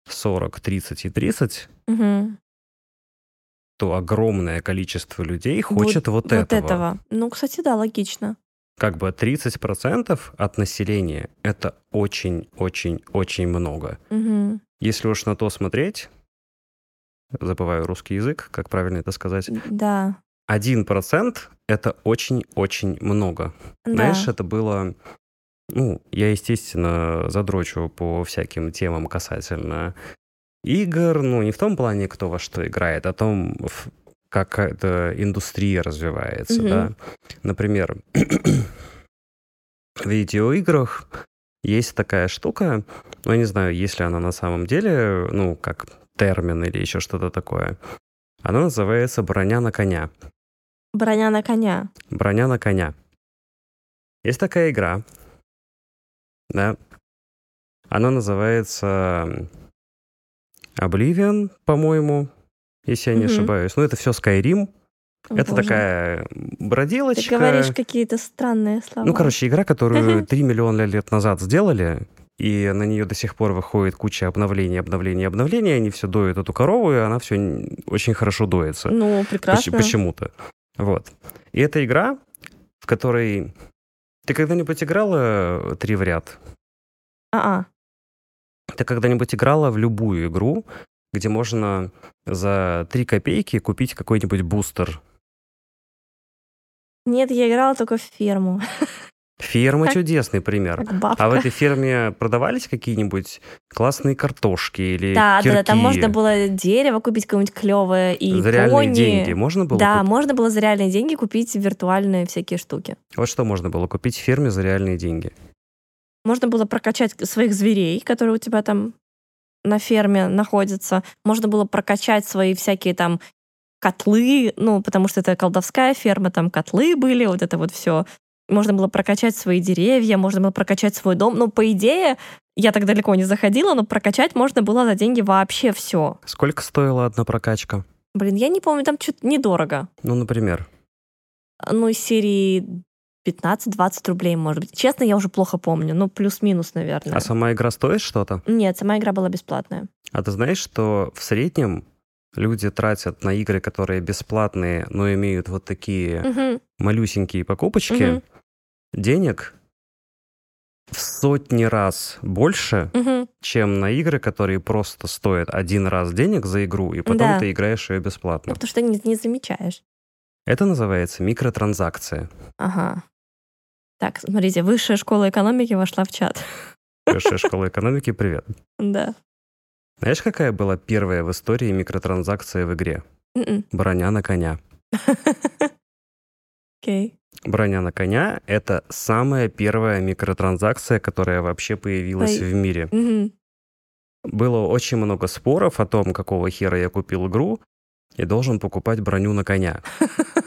40, 30 и 30, Мгм. То огромное количество людей хочет вот, вот этого. этого. Ну, кстати, да, логично. Как бы 30% от населения — это очень-очень-очень много. Мгм. Если уж на то смотреть, забываю русский язык, как правильно это сказать, Да. 1% — это очень-очень много. Знаешь, да. это было... Ну, я, естественно, задрочу по всяким темам касательно игр, ну, не в том плане, кто во что играет, а о том, в- как эта индустрия развивается, Мгм. да. Например, в видеоиграх есть такая штука, ну, я не знаю, если она на самом деле, ну, как термин или еще что-то такое. Она называется «броня на коня». Броня на коня. Броня на коня. Есть такая игра, да, она называется Oblivion, по-моему, если я не Мгм. ошибаюсь. Ну, это все Skyrim. О, это боже. такая Ты бродилочка. говоришь какие-то странные слова. Ну, короче, игра, которую 3 миллиона лет назад сделали, и на нее до сих пор выходит куча обновлений, обновлений, обновлений. Они все доят эту корову, и она все очень хорошо доится. Ну, прекрасно. Почему-то. Вот. И это игра, в которой... Ты когда-нибудь играла три в ряд? А-а. Ты когда-нибудь играла в любую игру, где можно за 3 копейки купить какой-нибудь бустер? Нет, я играла только в ферму. Ферма Как- чудесный пример. Как. А в этой ферме продавались какие-нибудь классные картошки или Да, да, да, там кирки? можно было дерево купить какое-нибудь клевое и За реальные деньги можно было Да, купить? можно было за реальные деньги купить виртуальные всякие штуки. Вот что можно было купить в ферме за реальные деньги? Можно было прокачать своих зверей, которые у тебя там на ферме находятся. Можно было прокачать свои всякие там котлы, ну, потому что это колдовская ферма, там котлы были, вот это вот все. Можно было прокачать свои деревья, можно было прокачать свой дом. Ну, по идее, я так далеко не заходила, но прокачать можно было за деньги вообще все. Сколько стоила одна прокачка? Блин, я не помню, там что-то недорого. Ну, например. Ну, из серии 15-20 рублей, может быть. Честно, я уже плохо помню. Ну, плюс-минус, наверное. А сама игра стоит что-то? Нет, сама игра была бесплатная. А ты знаешь, что в среднем люди тратят на игры, которые бесплатные, но имеют вот такие Мгм, малюсенькие покупочки, мгм, денег в сотни раз больше, мгм. чем на игры, которые просто стоят один раз денег за игру, и потом Да. ты играешь ее Ну, бесплатно. потому что не, не замечаешь. Это называется микротранзакция. Ага. Так, смотрите, высшая школа экономики вошла в чат. Высшая школа экономики, привет. Да. Знаешь, какая была первая в истории микротранзакция в игре? Мгм. Броня на коня. Окей. Броня на коня — это самая первая микротранзакция, которая вообще появилась Ой. в мире. Мгм. Было очень много споров о том, какого хера я купил игру и должен покупать броню на коня.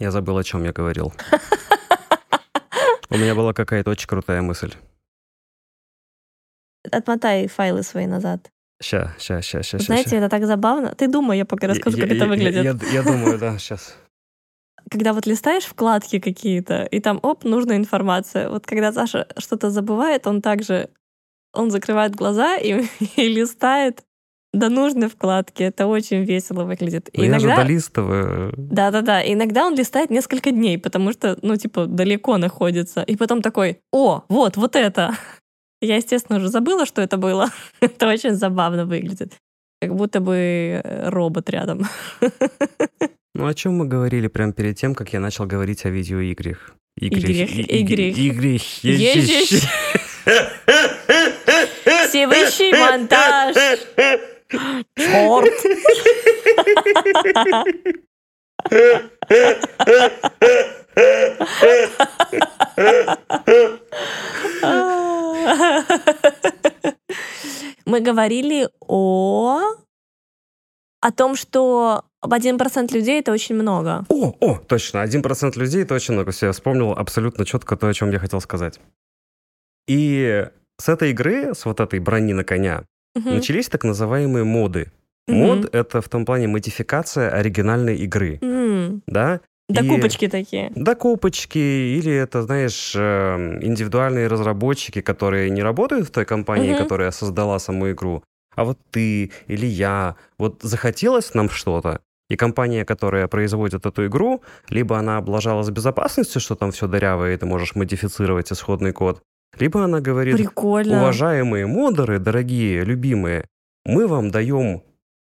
Я забыл, о чем я говорил. У меня была какая-то очень крутая мысль. Отмотай файлы свои назад. Ща, ща, ща, ща, ща. Знаете, это так забавно. Ты думай, я пока расскажу, как это выглядит. Я, я думаю, да, сейчас. Когда вот листаешь вкладки какие-то, и там, оп, нужная информация. Вот когда Саша что-то забывает, он также, он закрывает глаза и, и листает до нужной вкладки. Это очень весело выглядит. Ну, И я же иногда, долистываю. да-да-да, иногда он листает несколько дней, потому что, ну, типа, далеко находится. И потом такой, о, вот, вот это. Я, естественно, уже забыла, что это было. Это очень забавно выглядит. Как будто бы э, робот рядом. Ну, о чем мы говорили прямо перед тем, как я начал говорить о видеоиграх? Играх, и- и- играх. Играх. Ежищ. Всевышний монтаж. Черт. Мы говорили о о том, что в 1% людей это очень много. О, о, точно, 1% людей, это очень много. Все, я вспомнил абсолютно четко то, о чем я хотел сказать. И с этой игры, с вот этой брони на коня, Мгм. начались так называемые моды. Мгм. Мод — это в том плане модификация оригинальной игры, М, да? Да И- такие. Докупочки или это, знаешь, эм, индивидуальные разработчики, которые не работают в той компании, Мгм. которая создала саму игру, а вот ты или я, вот захотелось нам что-то, и компания, которая производит эту игру, либо она облажалась безопасностью, что там все дырявое, и ты можешь модифицировать исходный код, либо она говорит, Прикольно. уважаемые модеры, дорогие, любимые, мы вам даем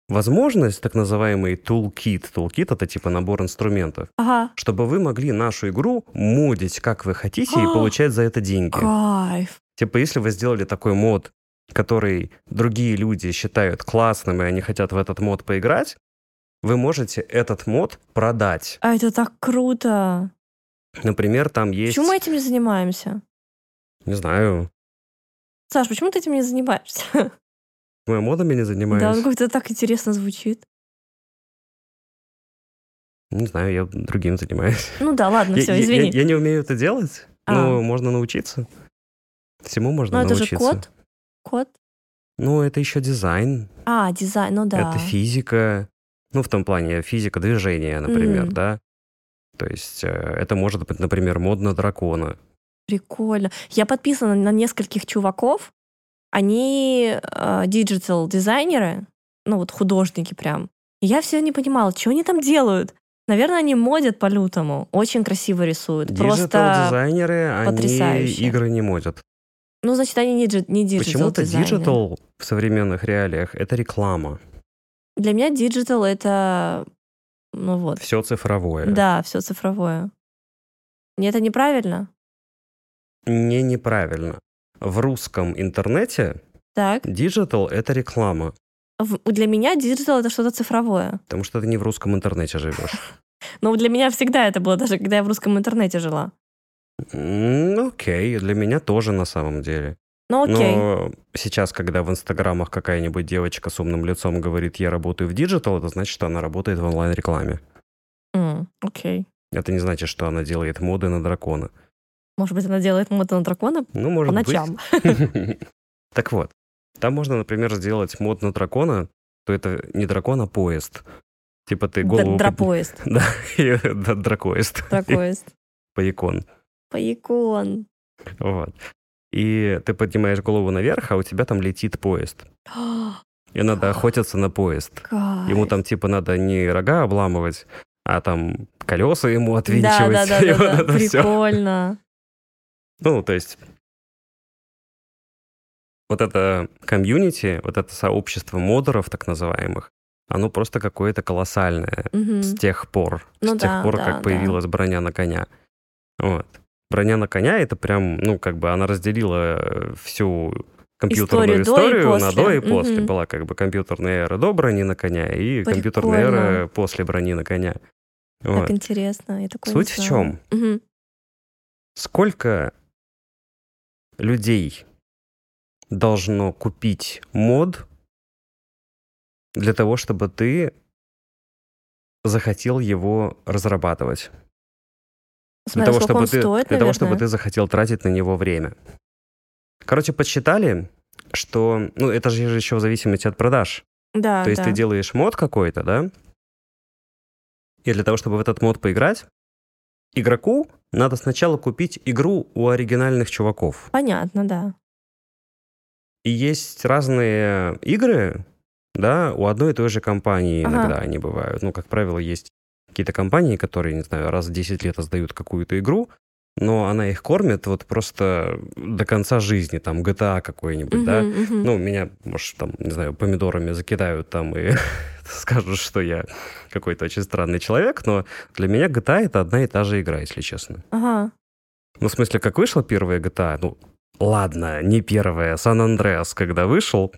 возможность, так называемый toolkit. Toolkit — это типа набор инструментов Ага. чтобы вы могли нашу игру модить как вы хотите и А, получать за это деньги. Кайф. Типа, если вы сделали такой мод, который другие люди считают классным, и они хотят в этот мод поиграть, вы можете этот мод продать. А это так круто. Например, там есть... Почему мы этим не занимаемся? Не знаю, Саш, почему ты этим не занимаешься? мы модами не Да, занимаюсь. ну как-то так интересно звучит. Не знаю, я другим занимаюсь. Ну да, ладно, все, извини. Я, я не умею это делать, А. но можно научиться. Всему можно Но это научиться. же код. Код. Ну, это еще дизайн, А, дизайн, ну да. Это физика, ну, в том плане физика движения, например, Мгм. да. То есть э, это может быть, например, мод на дракона. Прикольно. Я подписана на нескольких чуваков. Они э, digital-дизайнеры, ну вот художники прям. И я все не понимала, что они там делают. Наверное, они модят по-лютому. Очень красиво рисуют. Просто, Digital-дизайнеры, они потрясающе. игры не модят. ну, значит, они не, не Почему-то digital-дизайнеры. digital в современных реалиях — это реклама. Для меня диджитал — это Ну вот. Все цифровое. Да, все цифровое. Не это неправильно? Не неправильно. В русском интернете Так. digital — это реклама, В- Для меня digital это что-то цифровое. потому что ты не в русском интернете живешь. Но для меня всегда это было, даже когда я в русском интернете жила. Окей, для меня тоже на самом деле. Ну окей. Но сейчас, когда в инстаграмах какая-нибудь девочка с умным лицом говорит, я работаю в digital, это значит, что она работает в онлайн-рекламе. Окей. Это не значит, что она делает моды на дракона. Может быть, она делает моду на дракона Ну, по может быть. ночам. Так вот, там можно, например, сделать мод на дракона, то это не дракон, а поезд. Типа ты голову... Д- под- Драпоезд. Да, да, дракоезд. Дракоезд. Поякон. Поякон. Вот. И ты поднимаешь голову наверх, а у тебя там летит поезд. И надо охотиться на поезд. Кайф. Ему там типа надо не рога обламывать, а там колеса ему Да, отвинчивать. да, да, да, да. всё. Прикольно. Ну, то есть вот это комьюнити, вот это сообщество модеров, так называемых, оно просто какое-то колоссальное Мгм. с тех пор, Ну с тех да, пор, да, как да. появилась броня на коня. Вот. Броня на коня это прям, ну, как бы она разделила э, всю компьютерную Историю до историю на после. до и после. Мгм. Была как бы компьютерная эра до брони на коня и компьютерная эра Прикольно. после брони на коня. Так Вот. интересно. Я такое Суть в чем? Мгм. Сколько людей должно купить мод для того, чтобы ты захотел его разрабатывать? Для Смотря того, чтобы ты, стоит, для того, чтобы наверное. ты захотел тратить на него время. Короче, подсчитали, что, ну, это же еще в зависимости от продаж. Да, То есть да. ты делаешь мод какой-то, да? И для того, чтобы в этот мод поиграть, игроку надо сначала купить игру у оригинальных чуваков. Понятно, да. И есть разные игры, да, у одной и той же компании Ага. иногда они бывают. Ну, как правило, есть какие-то компании, которые, не знаю, раз в 10 лет издают какую-то игру, но она их кормит вот просто до конца жизни, там, GTA какой-нибудь, да. Мгм, мгм. Ну, меня, может, там, не знаю, помидорами закидают там и скажут, что я какой-то очень странный человек, но для меня GTA — это одна и та же игра, если честно. Ага. Ну, в смысле, как вышла первая GTA, ну, ладно, не первая, Сан-Андреас, когда вышел,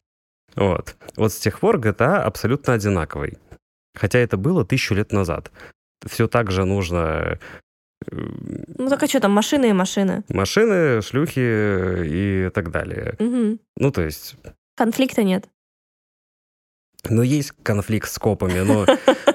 вот. Вот с тех пор GTA абсолютно одинаковый. Хотя это было тысячу лет назад. Все так же нужно э, Ну так а что там, машины и машины. машины, шлюхи и так далее. Мгм. Ну, то есть, Конфликта нет. Ну, есть конфликт с копами, но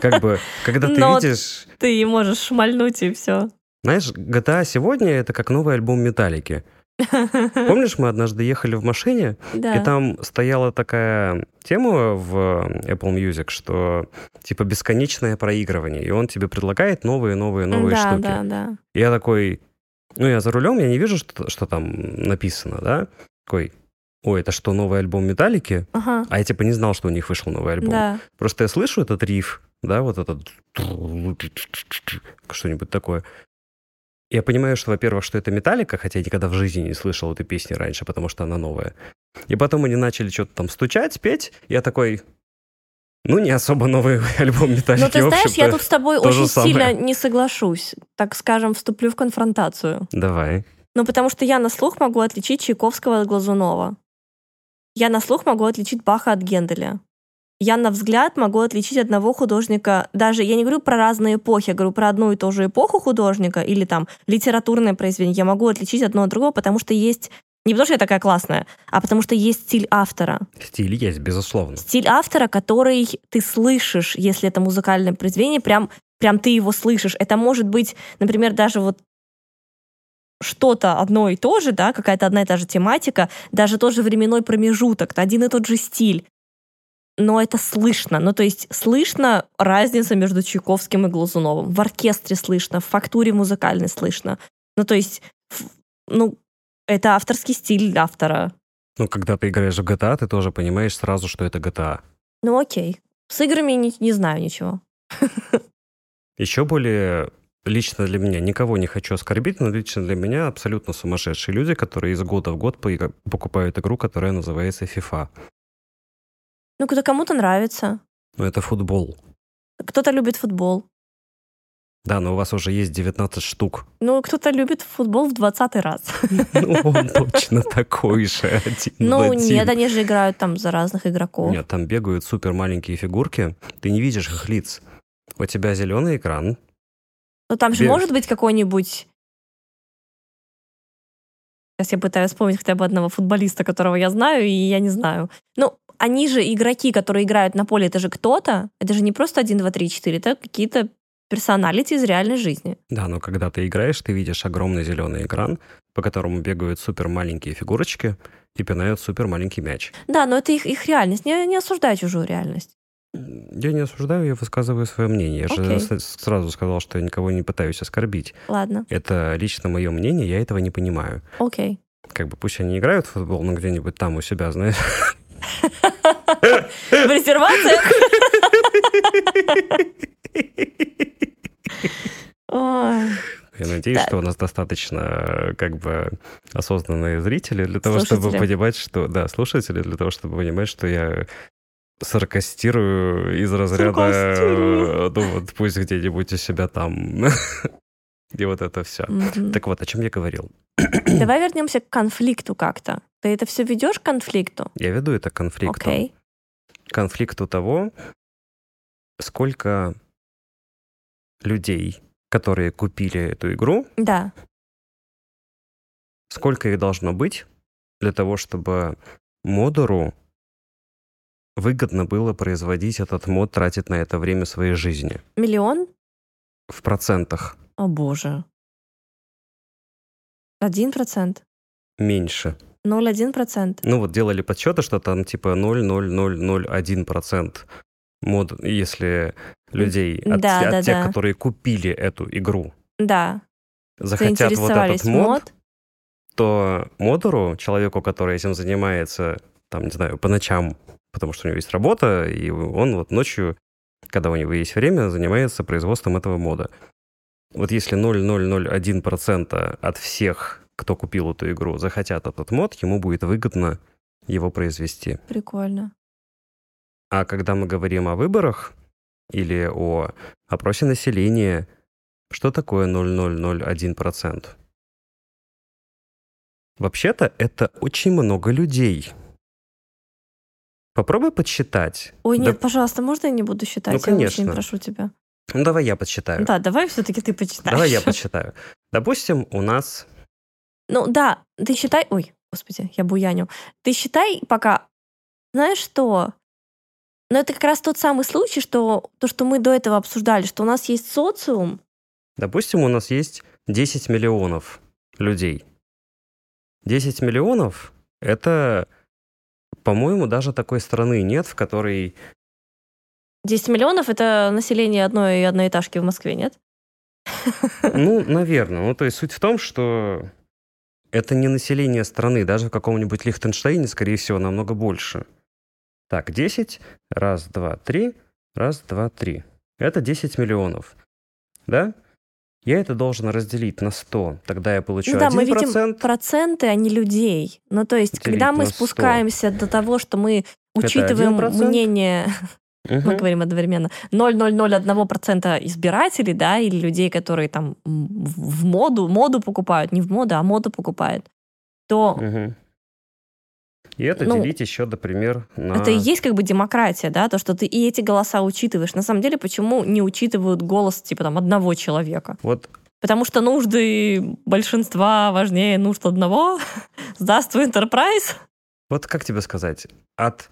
как бы, когда ты Но видишь... Ты можешь шмальнуть и все. Знаешь, GTA сегодня — это как новый альбом Металлики. Помнишь, мы однажды ехали в машине, Да. И там стояла такая тема в Apple Music, что типа бесконечное проигрывание, и он тебе предлагает новые, новые, новые да, штуки. да, да. И я такой, ну я за рулем, я не вижу, что, что там написано, да? Такой, ой, это что, новый альбом Металлики? Ага. А я типа не знал, что у них вышел новый альбом. Да. Просто я слышу этот риф, да, вот этот что-нибудь такое. Я понимаю, что, во-первых, что это Металлика, хотя я никогда в жизни не слышал этой песни раньше, потому что она новая. И потом они начали что-то там стучать, петь. Я такой, ну, не особо новый альбом Металлики. Но ты в знаешь, я тут с тобой очень сильно не соглашусь. Так скажем, вступлю в конфронтацию. Давай. Ну, потому что я на слух могу отличить Чайковского от Глазунова. Я на слух могу отличить Баха от Генделя. Я на взгляд могу отличить одного художника, даже я не говорю про разные эпохи, я говорю про одну и ту же эпоху художника или там литературное произведение. Я могу отличить одно от другого, потому что есть не потому что я такая классная, а потому что есть стиль автора. Стиль есть, безусловно. Стиль автора, который ты слышишь, если это музыкальное произведение, прям, прям ты его слышишь. Это может быть, например, даже вот что-то одно и то же, да, какая-то одна и та же тематика, даже тот же временной промежуток, один и тот же стиль. Но это слышно. Ну, то есть слышно разница между Чайковским и Глазуновым. В оркестре слышно, в фактуре музыкальной слышно. Ну, то есть, ну, это авторский стиль автора. Ну, когда ты играешь в GTA, ты тоже понимаешь сразу, что это GTA. Ну, окей. С играми не, не знаю ничего. Еще более лично для меня, никого не хочу оскорбить, но лично для меня абсолютно сумасшедшие люди, которые из года в год покупают игру, которая называется FIFA. Ну, когда кому-то нравится. Но это футбол. Кто-то любит футбол. Да, но у вас уже есть 19 штук. Ну, кто-то любит футбол в 20 раз. Ну, он точно такой же, один Ну, нет, они же играют там за разных игроков. Нет, там бегают супер маленькие фигурки, ты не видишь их лиц. У тебя зеленый экран, Но там же Бег. может быть какой-нибудь... Сейчас я пытаюсь вспомнить хотя бы одного футболиста, которого я знаю, и я не знаю. Ну, они же игроки, которые играют на поле, это же кто-то. Это же не просто 1, 2, 3, 4, это какие-то персоналити из реальной жизни. Да, но когда ты играешь, ты видишь огромный зеленый экран, по которому бегают супер маленькие фигурочки и пинают супер маленький мяч. Да, но это их, их реальность. Не, не осуждай чужую реальность. Я не осуждаю, я высказываю свое мнение. Я Окей. же сразу сказал, что я никого не пытаюсь оскорбить. Ладно, Это лично мое мнение, я этого не понимаю. окей. Как бы пусть они играют в футбол, но где-нибудь там у себя, знаешь. В резервациях? Я надеюсь, Так. что у нас достаточно как бы осознанные зрители для того, чтобы Слушатели. понимать, что... Да, слушатели, для того, чтобы понимать, что я саркастирую из разряда... Э, Ну вот пусть где-нибудь у себя там. И вот это все. мгм. Так вот, о чем я говорил? Давай вернемся к конфликту как-то. Ты это все ведешь к конфликту? Я веду это к конфликту. Окей. конфликту того, сколько людей, которые купили эту игру, Да. сколько их должно быть для того, чтобы модеру выгодно было производить этот мод, тратить на это время своей жизни. Миллион? В процентах О боже. Один процент? меньше. Ноль один процент? Ну вот делали подсчеты, что там типа 0,0001% мод, если людей, от, Да, от да, тех, да. которые купили эту игру, Да. захотят вот этот мод, мод. то модеру, человеку, который этим занимается, там, не знаю, по ночам, потому что у него есть работа, и он вот ночью, когда у него есть время, занимается производством этого мода. Вот если 0,001% от всех, кто купил эту игру, захотят этот мод, ему будет выгодно его произвести. Прикольно. А когда мы говорим о выборах или о опросе населения, что такое 0,001%? Вообще-то это очень много людей. Попробуй подсчитать. Ой, Да- нет, пожалуйста, можно я не буду считать? Ну, Я очень конечно. прошу тебя. Ну, давай я подсчитаю. Да, давай все-таки ты почитаешь. Давай я подсчитаю. Допустим, у нас... Ну да, ты считай... Ой, господи, я буяню. Ты считай пока... Знаешь что? Но это как раз тот самый случай, что то, что мы до этого обсуждали, что у нас есть социум, Допустим, у нас есть 10 миллионов людей. 10 миллионов — это, по-моему, даже такой страны нет, в которой 10 миллионов — это население одной одноэтажки в Москве, нет? Ну, наверное. Ну, то есть суть в том, что это не население страны. Даже в каком-нибудь Лихтенштейне, скорее всего, намного больше. Так, 10. Раз, два, три. Раз, два, три. Это 10 миллионов. Да? Я это должен разделить на 100. Тогда я получу Ну да, мы 1%. видим проценты, а не людей. Ну, то есть, Делить когда мы на 100. спускаемся до того, что мы учитываем 1%? мнение, Мгм. мы говорим одновременно, 0,001% избирателей, да, или людей, которые там в моду, моду покупают, не в моду, а моду покупают, то Мгм. И это Ну, делить еще, например, на... это и есть как бы демократия, да, то, что ты и эти голоса учитываешь. На самом деле, почему не учитывают голос, типа, там, одного человека? Вот Потому что нужды большинства важнее нужд одного. Здравствуй, Enterprise. Вот как тебе сказать, от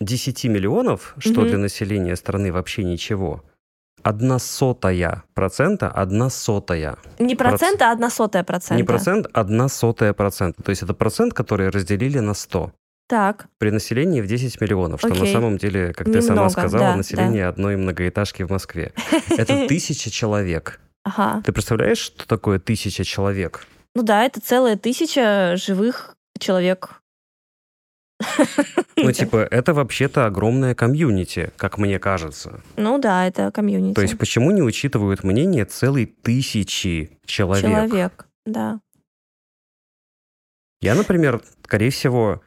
10 миллионов, что Мгм. для населения страны вообще ничего, одна сотая процента, одна сотая. Не процент, а одна сотая процента. Не процент, одна сотая процента. То есть это процент, который разделили на 100 Так, при населении в 10 миллионов, что на Окей. самом деле, как ты сама Немного, сказала, да, население одной многоэтажки в Москве. Это тысяча человек. ага. Ты представляешь, что такое тысяча человек? Ну да, это целая тысяча живых человек. Ну, типа, это вообще-то огромное комьюнити, как мне кажется. Ну да, это комьюнити. То есть почему не учитывают мнение целой тысячи человек? Человек, да. Я, например, скорее всего,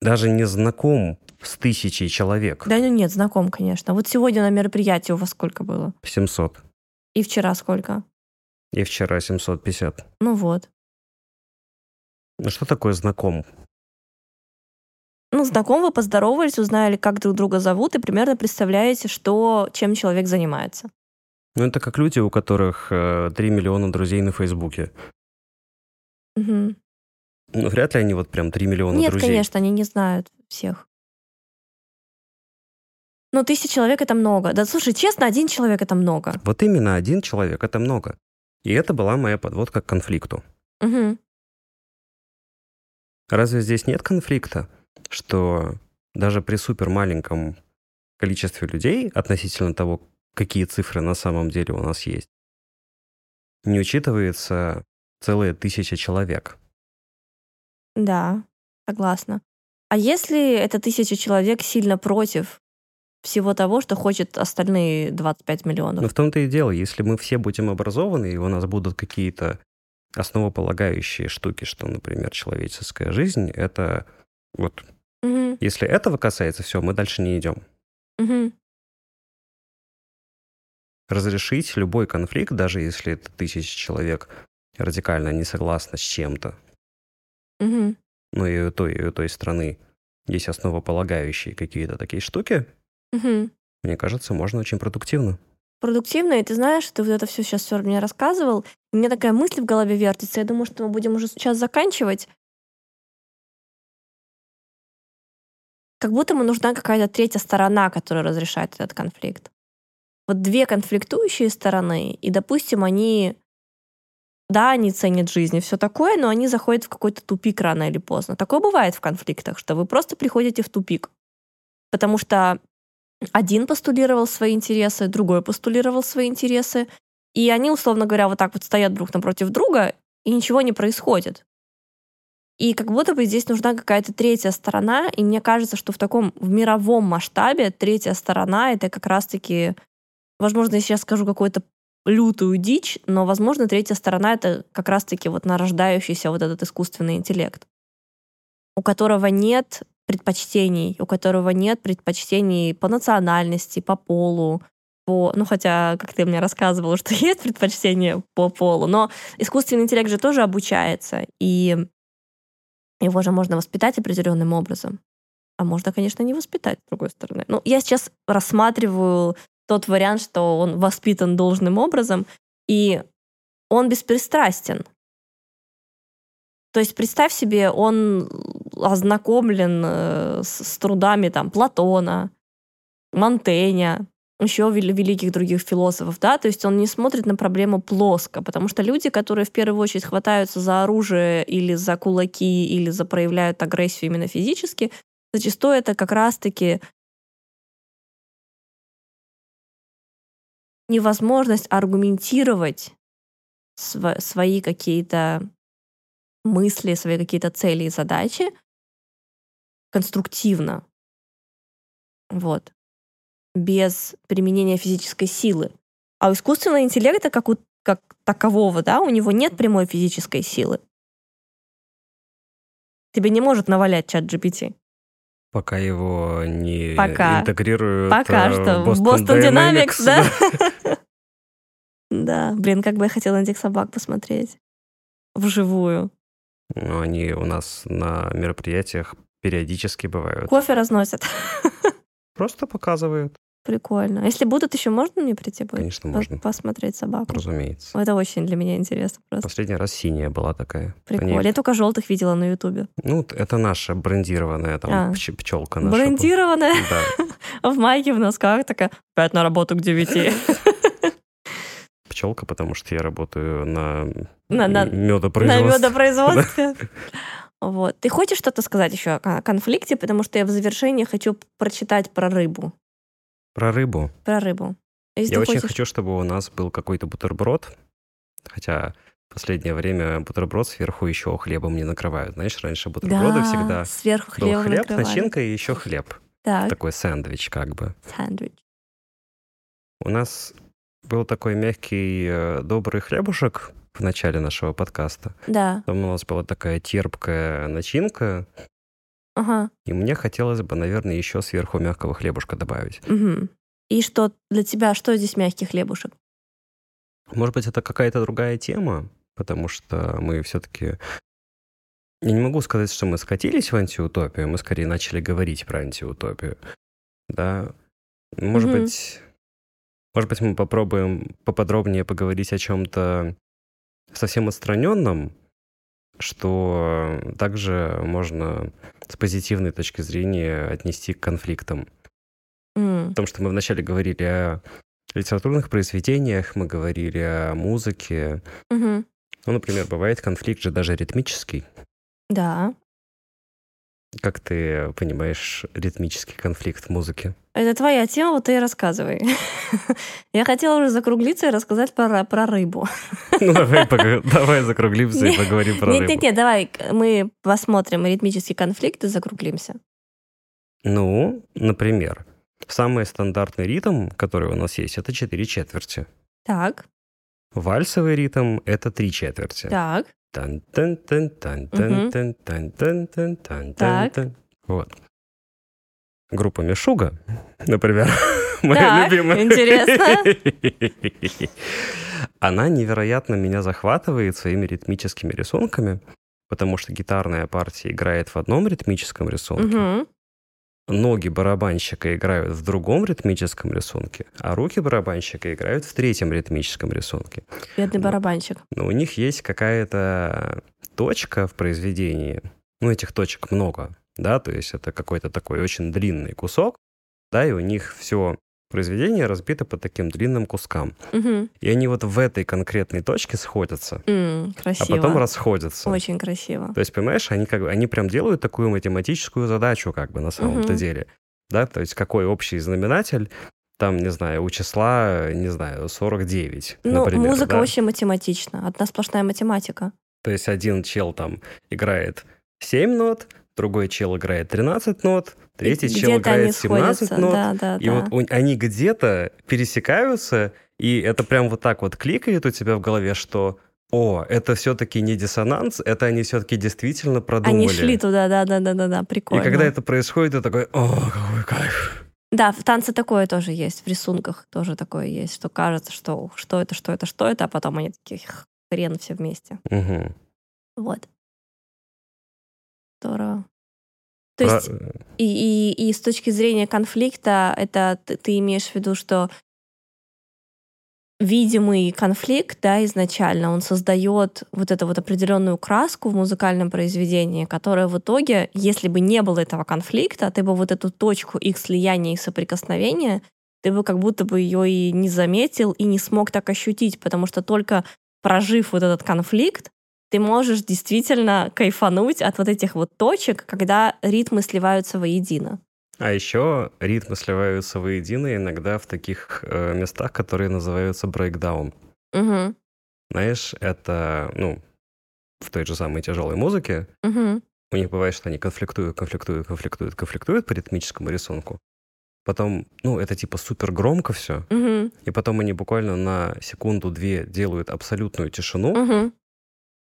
даже не знаком с тысячей человек. Да ну нет, знаком, конечно. Вот сегодня на мероприятии у вас сколько было? 700. И вчера сколько? И вчера 750. Ну вот. Ну что такое знаком? Ну, знаком вы поздоровались, узнали, как друг друга зовут, и примерно представляете, что, чем человек занимается. Ну, это как люди, у которых э, 3 миллиона друзей на Фейсбуке. Мгм. Ну, вряд ли они вот прям 3 миллиона Нет, друзей. конечно, они не знают всех. Ну, тысяча человек это много. Да, слушай, честно, один человек это много. Вот именно один человек — это много. И это была моя подводка к конфликту. Мгм. Разве здесь нет конфликта, что даже при супер маленьком количестве людей относительно того, какие цифры на самом деле у нас есть, не учитывается целая тысяча человек? Да, согласна. А если эта тысяча человек сильно против всего того, что хочет остальные 25 миллионов? Но в том-то и дело, если мы все будем образованы, и у нас будут какие-то основополагающие штуки, что, например, человеческая жизнь, это вот, Мгм, если этого касается, все, мы дальше не идем. мгм. Разрешить любой конфликт, даже если это тысяча человек радикально не согласны с чем-то, Мгм. ну и у той, и у той страны есть основополагающие какие-то такие штуки, Мгм. мне кажется, можно очень продуктивно. Продуктивно, и ты знаешь, ты вот это все сейчас все мне рассказывал. и У меня такая мысль в голове вертится. Я думаю, что мы будем уже сейчас заканчивать. Как будто бы нужна какая-то третья сторона, которая разрешает этот конфликт. Вот две конфликтующие стороны, и, допустим, они, да, они ценят жизнь и все такое, но они заходят в какой-то тупик рано или поздно. Такое бывает в конфликтах, что вы просто приходите в тупик. Потому что один постулировал свои интересы, другой постулировал свои интересы, и они, условно говоря, вот так вот стоят друг напротив друга, и ничего не происходит. И как будто бы здесь нужна какая-то третья сторона, и мне кажется, что в таком в мировом масштабе третья сторона это как раз-таки, возможно, я сейчас скажу какую-то лютую дичь, но, возможно, третья сторона это как раз-таки вот нарождающийся вот этот искусственный интеллект, у которого нет предпочтений, у которого нет предпочтений по национальности, по полу, по, ну хотя, как ты мне рассказывала, что есть предпочтение по полу, но искусственный интеллект же тоже обучается, и его же можно воспитать определенным образом. А можно, конечно, не воспитать, с другой стороны. Ну, я сейчас рассматриваю тот вариант, что он воспитан должным образом, и он беспристрастен. То есть представь себе, он ознакомлен э, с, с трудами там Платона, Монтеня, еще вел- великих других философов, да, то есть он не смотрит на проблему плоско, потому что люди, которые в первую очередь хватаются за оружие или за кулаки, или за проявляют агрессию именно физически, зачастую это как раз-таки невозможность аргументировать св- свои какие-то мысли, свои какие-то цели и задачи конструктивно. Вот. Без применения физической силы. А у искусственного интеллекта, как, у, как такового, да, у него нет прямой физической силы. Тебе не может навалять чат GPT. Пока его не Пока. интегрируют Пока э, что. в В Boston Dynamics, да? да. Да, блин, как бы я хотела этих собак посмотреть. Вживую. Ну, они у нас на мероприятиях периодически бывают. Кофе разносят. Просто показывают, Прикольно. А Если будут еще, можно мне прийти будет? конечно, можно, Посмотреть собаку. разумеется. Это очень для меня интересно просто. Последний раз синяя была такая. Прикольно. Они- Я только желтых видела на Ютубе. Ну, это наша брендированная там А. пч- пчелка наша. Брендированная Да, в майке в носках такая. Пять на работу к девяти. пчелка, потому что я работаю на, На- на- На медопроизводстве. Вот. Ты хочешь что-то сказать еще о конфликте? Потому что я в завершении хочу прочитать про рыбу. Про рыбу. Про рыбу. Если Я очень хочешь- хочу, чтобы у нас был какой-то бутерброд, хотя в последнее время бутерброд сверху еще хлебом не накрывают. Знаешь, раньше бутерброды Да, всегда сверху был хлеб, накрывали. начинка и еще хлеб. Так, Такой сэндвич как бы. сэндвич. У нас был такой мягкий, э, добрый хлебушек в начале нашего подкаста. Да. Там у нас была такая терпкая начинка, Ага. И мне хотелось бы, наверное, еще сверху мягкого хлебушка добавить. Мгм. И что для тебя, что здесь мягкий хлебушек? Может быть, это какая-то другая тема, потому что мы все-таки... Я не могу сказать, что мы скатились в антиутопию, мы скорее начали говорить про антиутопию. Да. Может Мгм. быть, может быть, мы попробуем поподробнее поговорить о чем-то совсем отстраненном, что также можно с позитивной точки зрения отнести к конфликтам. М, Потому что мы вначале говорили о литературных произведениях, мы говорили о музыке. мгм. Ну, например, бывает конфликт же даже ритмический. Да. Как ты понимаешь ритмический конфликт в музыке? Это твоя тема, вот ты и рассказывай. Я хотела уже закруглиться и рассказать про, про рыбу. Ну, давай, давай закруглимся и поговорим про рыбу. Нет-нет-нет, давай мы посмотрим ритмический конфликт и закруглимся. Ну, например, самый стандартный ритм, который у нас есть, это 4 четверти. Так, Вальсовый ритм — это 3 четверти. так. тан тан тан тан тан тан тан тан тан тан Так. тан Вот. Группа Мишуга, например, моя Так, любимая. интересно. Она невероятно меня захватывает своими ритмическими рисунками, потому что гитарная партия играет в одном ритмическом рисунке, Мгм. ноги барабанщика играют в другом ритмическом рисунке, а руки барабанщика играют в третьем ритмическом рисунке. Бедный Ну, барабанщик. Но у них есть какая-то точка в произведении, ну, этих точек много, да, то есть это какой-то такой очень длинный кусок, да, и у них все произведение разбито по таким длинным кускам. Мгм. И они вот в этой конкретной точке сходятся, М, а Красиво. потом расходятся. Очень красиво. То есть, понимаешь, они как бы, они прям делают такую математическую задачу, как бы на самом-то Мгм. деле. Да, то есть какой общий знаменатель, там, не знаю, у числа, не знаю, 49, Ну, например. музыка да? очень математична. Одна сплошная математика. То есть один чел там играет 7 нот, другой чел играет 13 нот, третий И чел играет 17 сходятся. нот. Да, да, и да. вот они где-то пересекаются, и это прям вот так вот кликает у тебя в голове, что о, это все-таки не диссонанс, это они все-таки действительно продумали. Они шли туда, да, да, да, да, да, И прикольно. когда это происходит, ты такой, о, какой кайф. Да, в танце такое тоже есть, в рисунках тоже такое есть, что кажется, что что это, что это, что это, а потом они такие «Х, хрен все вместе. Мгм. Вот. Здорово. То Про- есть и, и, и с точки зрения конфликта, это ты, ты имеешь в виду, что видимый конфликт, да, изначально, он создает вот эту вот определенную краску в музыкальном произведении, которая в итоге, если бы не было этого конфликта, ты бы вот эту точку их слияния и соприкосновения, ты бы как будто бы ее и не заметил, и не смог так ощутить, потому что только прожив вот этот конфликт, ты можешь действительно кайфануть от вот этих вот точек, когда ритмы сливаются воедино. А еще ритмы сливаются воедино иногда в таких э, местах, которые называются брейкдаун. Угу, Знаешь, это, ну, в той же самой тяжелой музыке угу, у них бывает, что они конфликтуют, конфликтуют, конфликтуют, конфликтуют по ритмическому рисунку. Потом, ну, это типа супер громко все. угу, И потом они буквально на секунду-две делают абсолютную тишину, угу.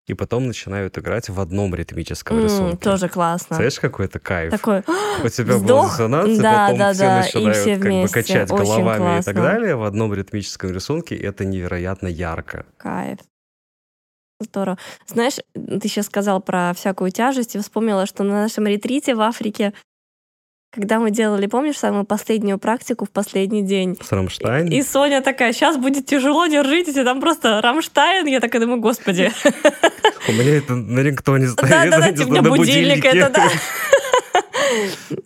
И потом начинают играть в одном ритмическом рисунке. Тоже классно. Знаешь, какой это кайф? Такой У тебя был диссонанс, и да, потом да, все да, и начинают все как бы качать Очень головами и так классно. далее в одном ритмическом рисунке, и это невероятно ярко. кайф. Здорово. Знаешь, ты сейчас сказал про всякую тяжесть, и вспомнила, что на нашем ретрите в Африке, когда мы делали, помнишь, самую последнюю практику в последний день, С Рамштайн. и Соня такая, сейчас будет тяжело, держитесь, и там просто Рамштайн, я такая думаю, господи. У меня это на рингтоне стоит. Да-да-да, на будильник это, да.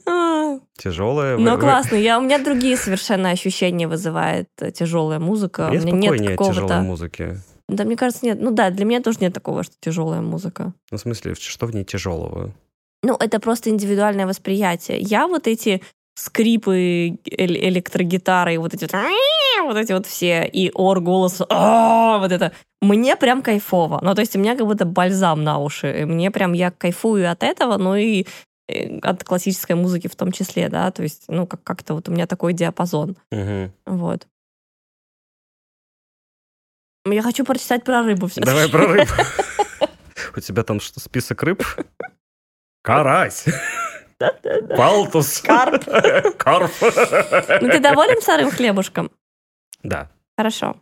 Ну, вы- классно. Я, у меня другие совершенно ощущения вызывает э, тяжелая музыка. Мне у меня нет от тяжелой какого-то... музыки. Да, мне кажется, нет. Ну да, для меня тоже нет такого, что тяжелая музыка. Ну, в смысле, что в ней тяжелого? Ну, это просто индивидуальное восприятие. Я вот эти скрипы электрогитары, и вот эти вот, вот эти вот все, и ор голос, вот это, мне прям кайфово. Ну, то есть у меня как будто бальзам на уши. Мне прям, я кайфую от этого, ну и э, от классической музыки в том числе, да, то есть, ну, как- как-то вот у меня такой диапазон. Вот. Я хочу прочитать про рыбу Давай про рыб. У тебя там что, список рыб? Карась. Палтус. Карп. Карп. Ну, ты доволен сырым хлебушком? Да. Хорошо.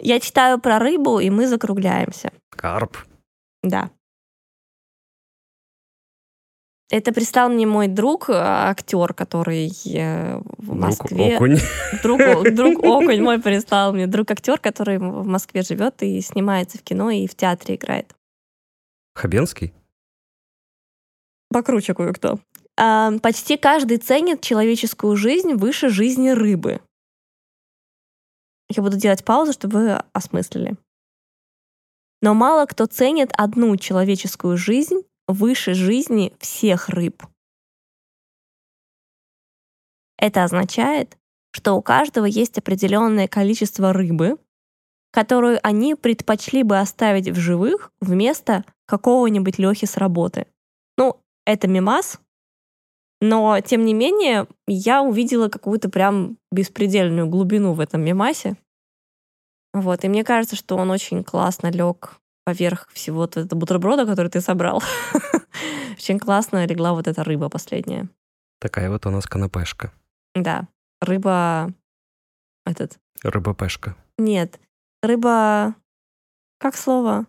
Я читаю про рыбу, и мы закругляемся. Карп. Да. Это прислал мне мой друг, а, актер, который э, в Друг Москве. окунь. Друг, друг окунь мой прислал мне. Друг актер, который в Москве живет и снимается в кино и в театре играет. Хабенский? Покруче кое-кто. А, почти каждый ценит человеческую жизнь выше жизни рыбы. Я буду делать паузу, чтобы вы осмыслили. Но мало кто ценит одну человеческую жизнь выше жизни всех рыб. Это означает, что у каждого есть определенное количество рыбы, которую они предпочли бы оставить в живых вместо какого-нибудь Лехи с работы. Это мимас, но, тем не менее, я увидела какую-то прям беспредельную глубину в этом мимасе. Вот, и мне кажется, что он очень классно лег поверх всего вот этого бутерброда, который ты собрал. Очень классно легла вот эта рыба последняя. Такая вот у нас канапешка. Да, рыба... Этот... Рыба-пешка. Нет, рыба... Как слово?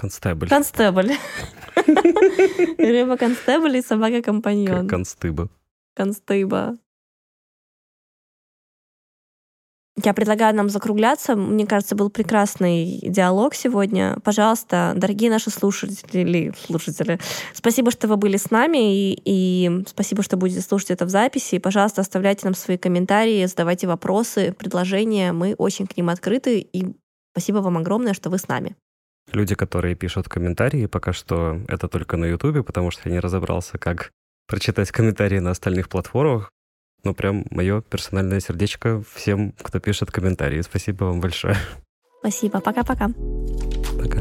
Констебль. Констебль. Рыба констебль и собака компаньон. констыба. Констыба. Я предлагаю нам закругляться. Мне кажется, был прекрасный диалог сегодня. Пожалуйста, дорогие наши слушатели, слушатели, спасибо, что вы были с нами, и, и спасибо, что будете слушать это в записи. Пожалуйста, оставляйте нам свои комментарии, задавайте вопросы, предложения. Мы очень к ним открыты, и спасибо вам огромное, что вы с нами. Люди, которые пишут комментарии, пока что это только на Ютубе, потому что я не разобрался, как прочитать комментарии на остальных платформах. Ну, прям мое персональное сердечко всем, кто пишет комментарии. Спасибо вам большое. Спасибо. Пока-пока. Пока.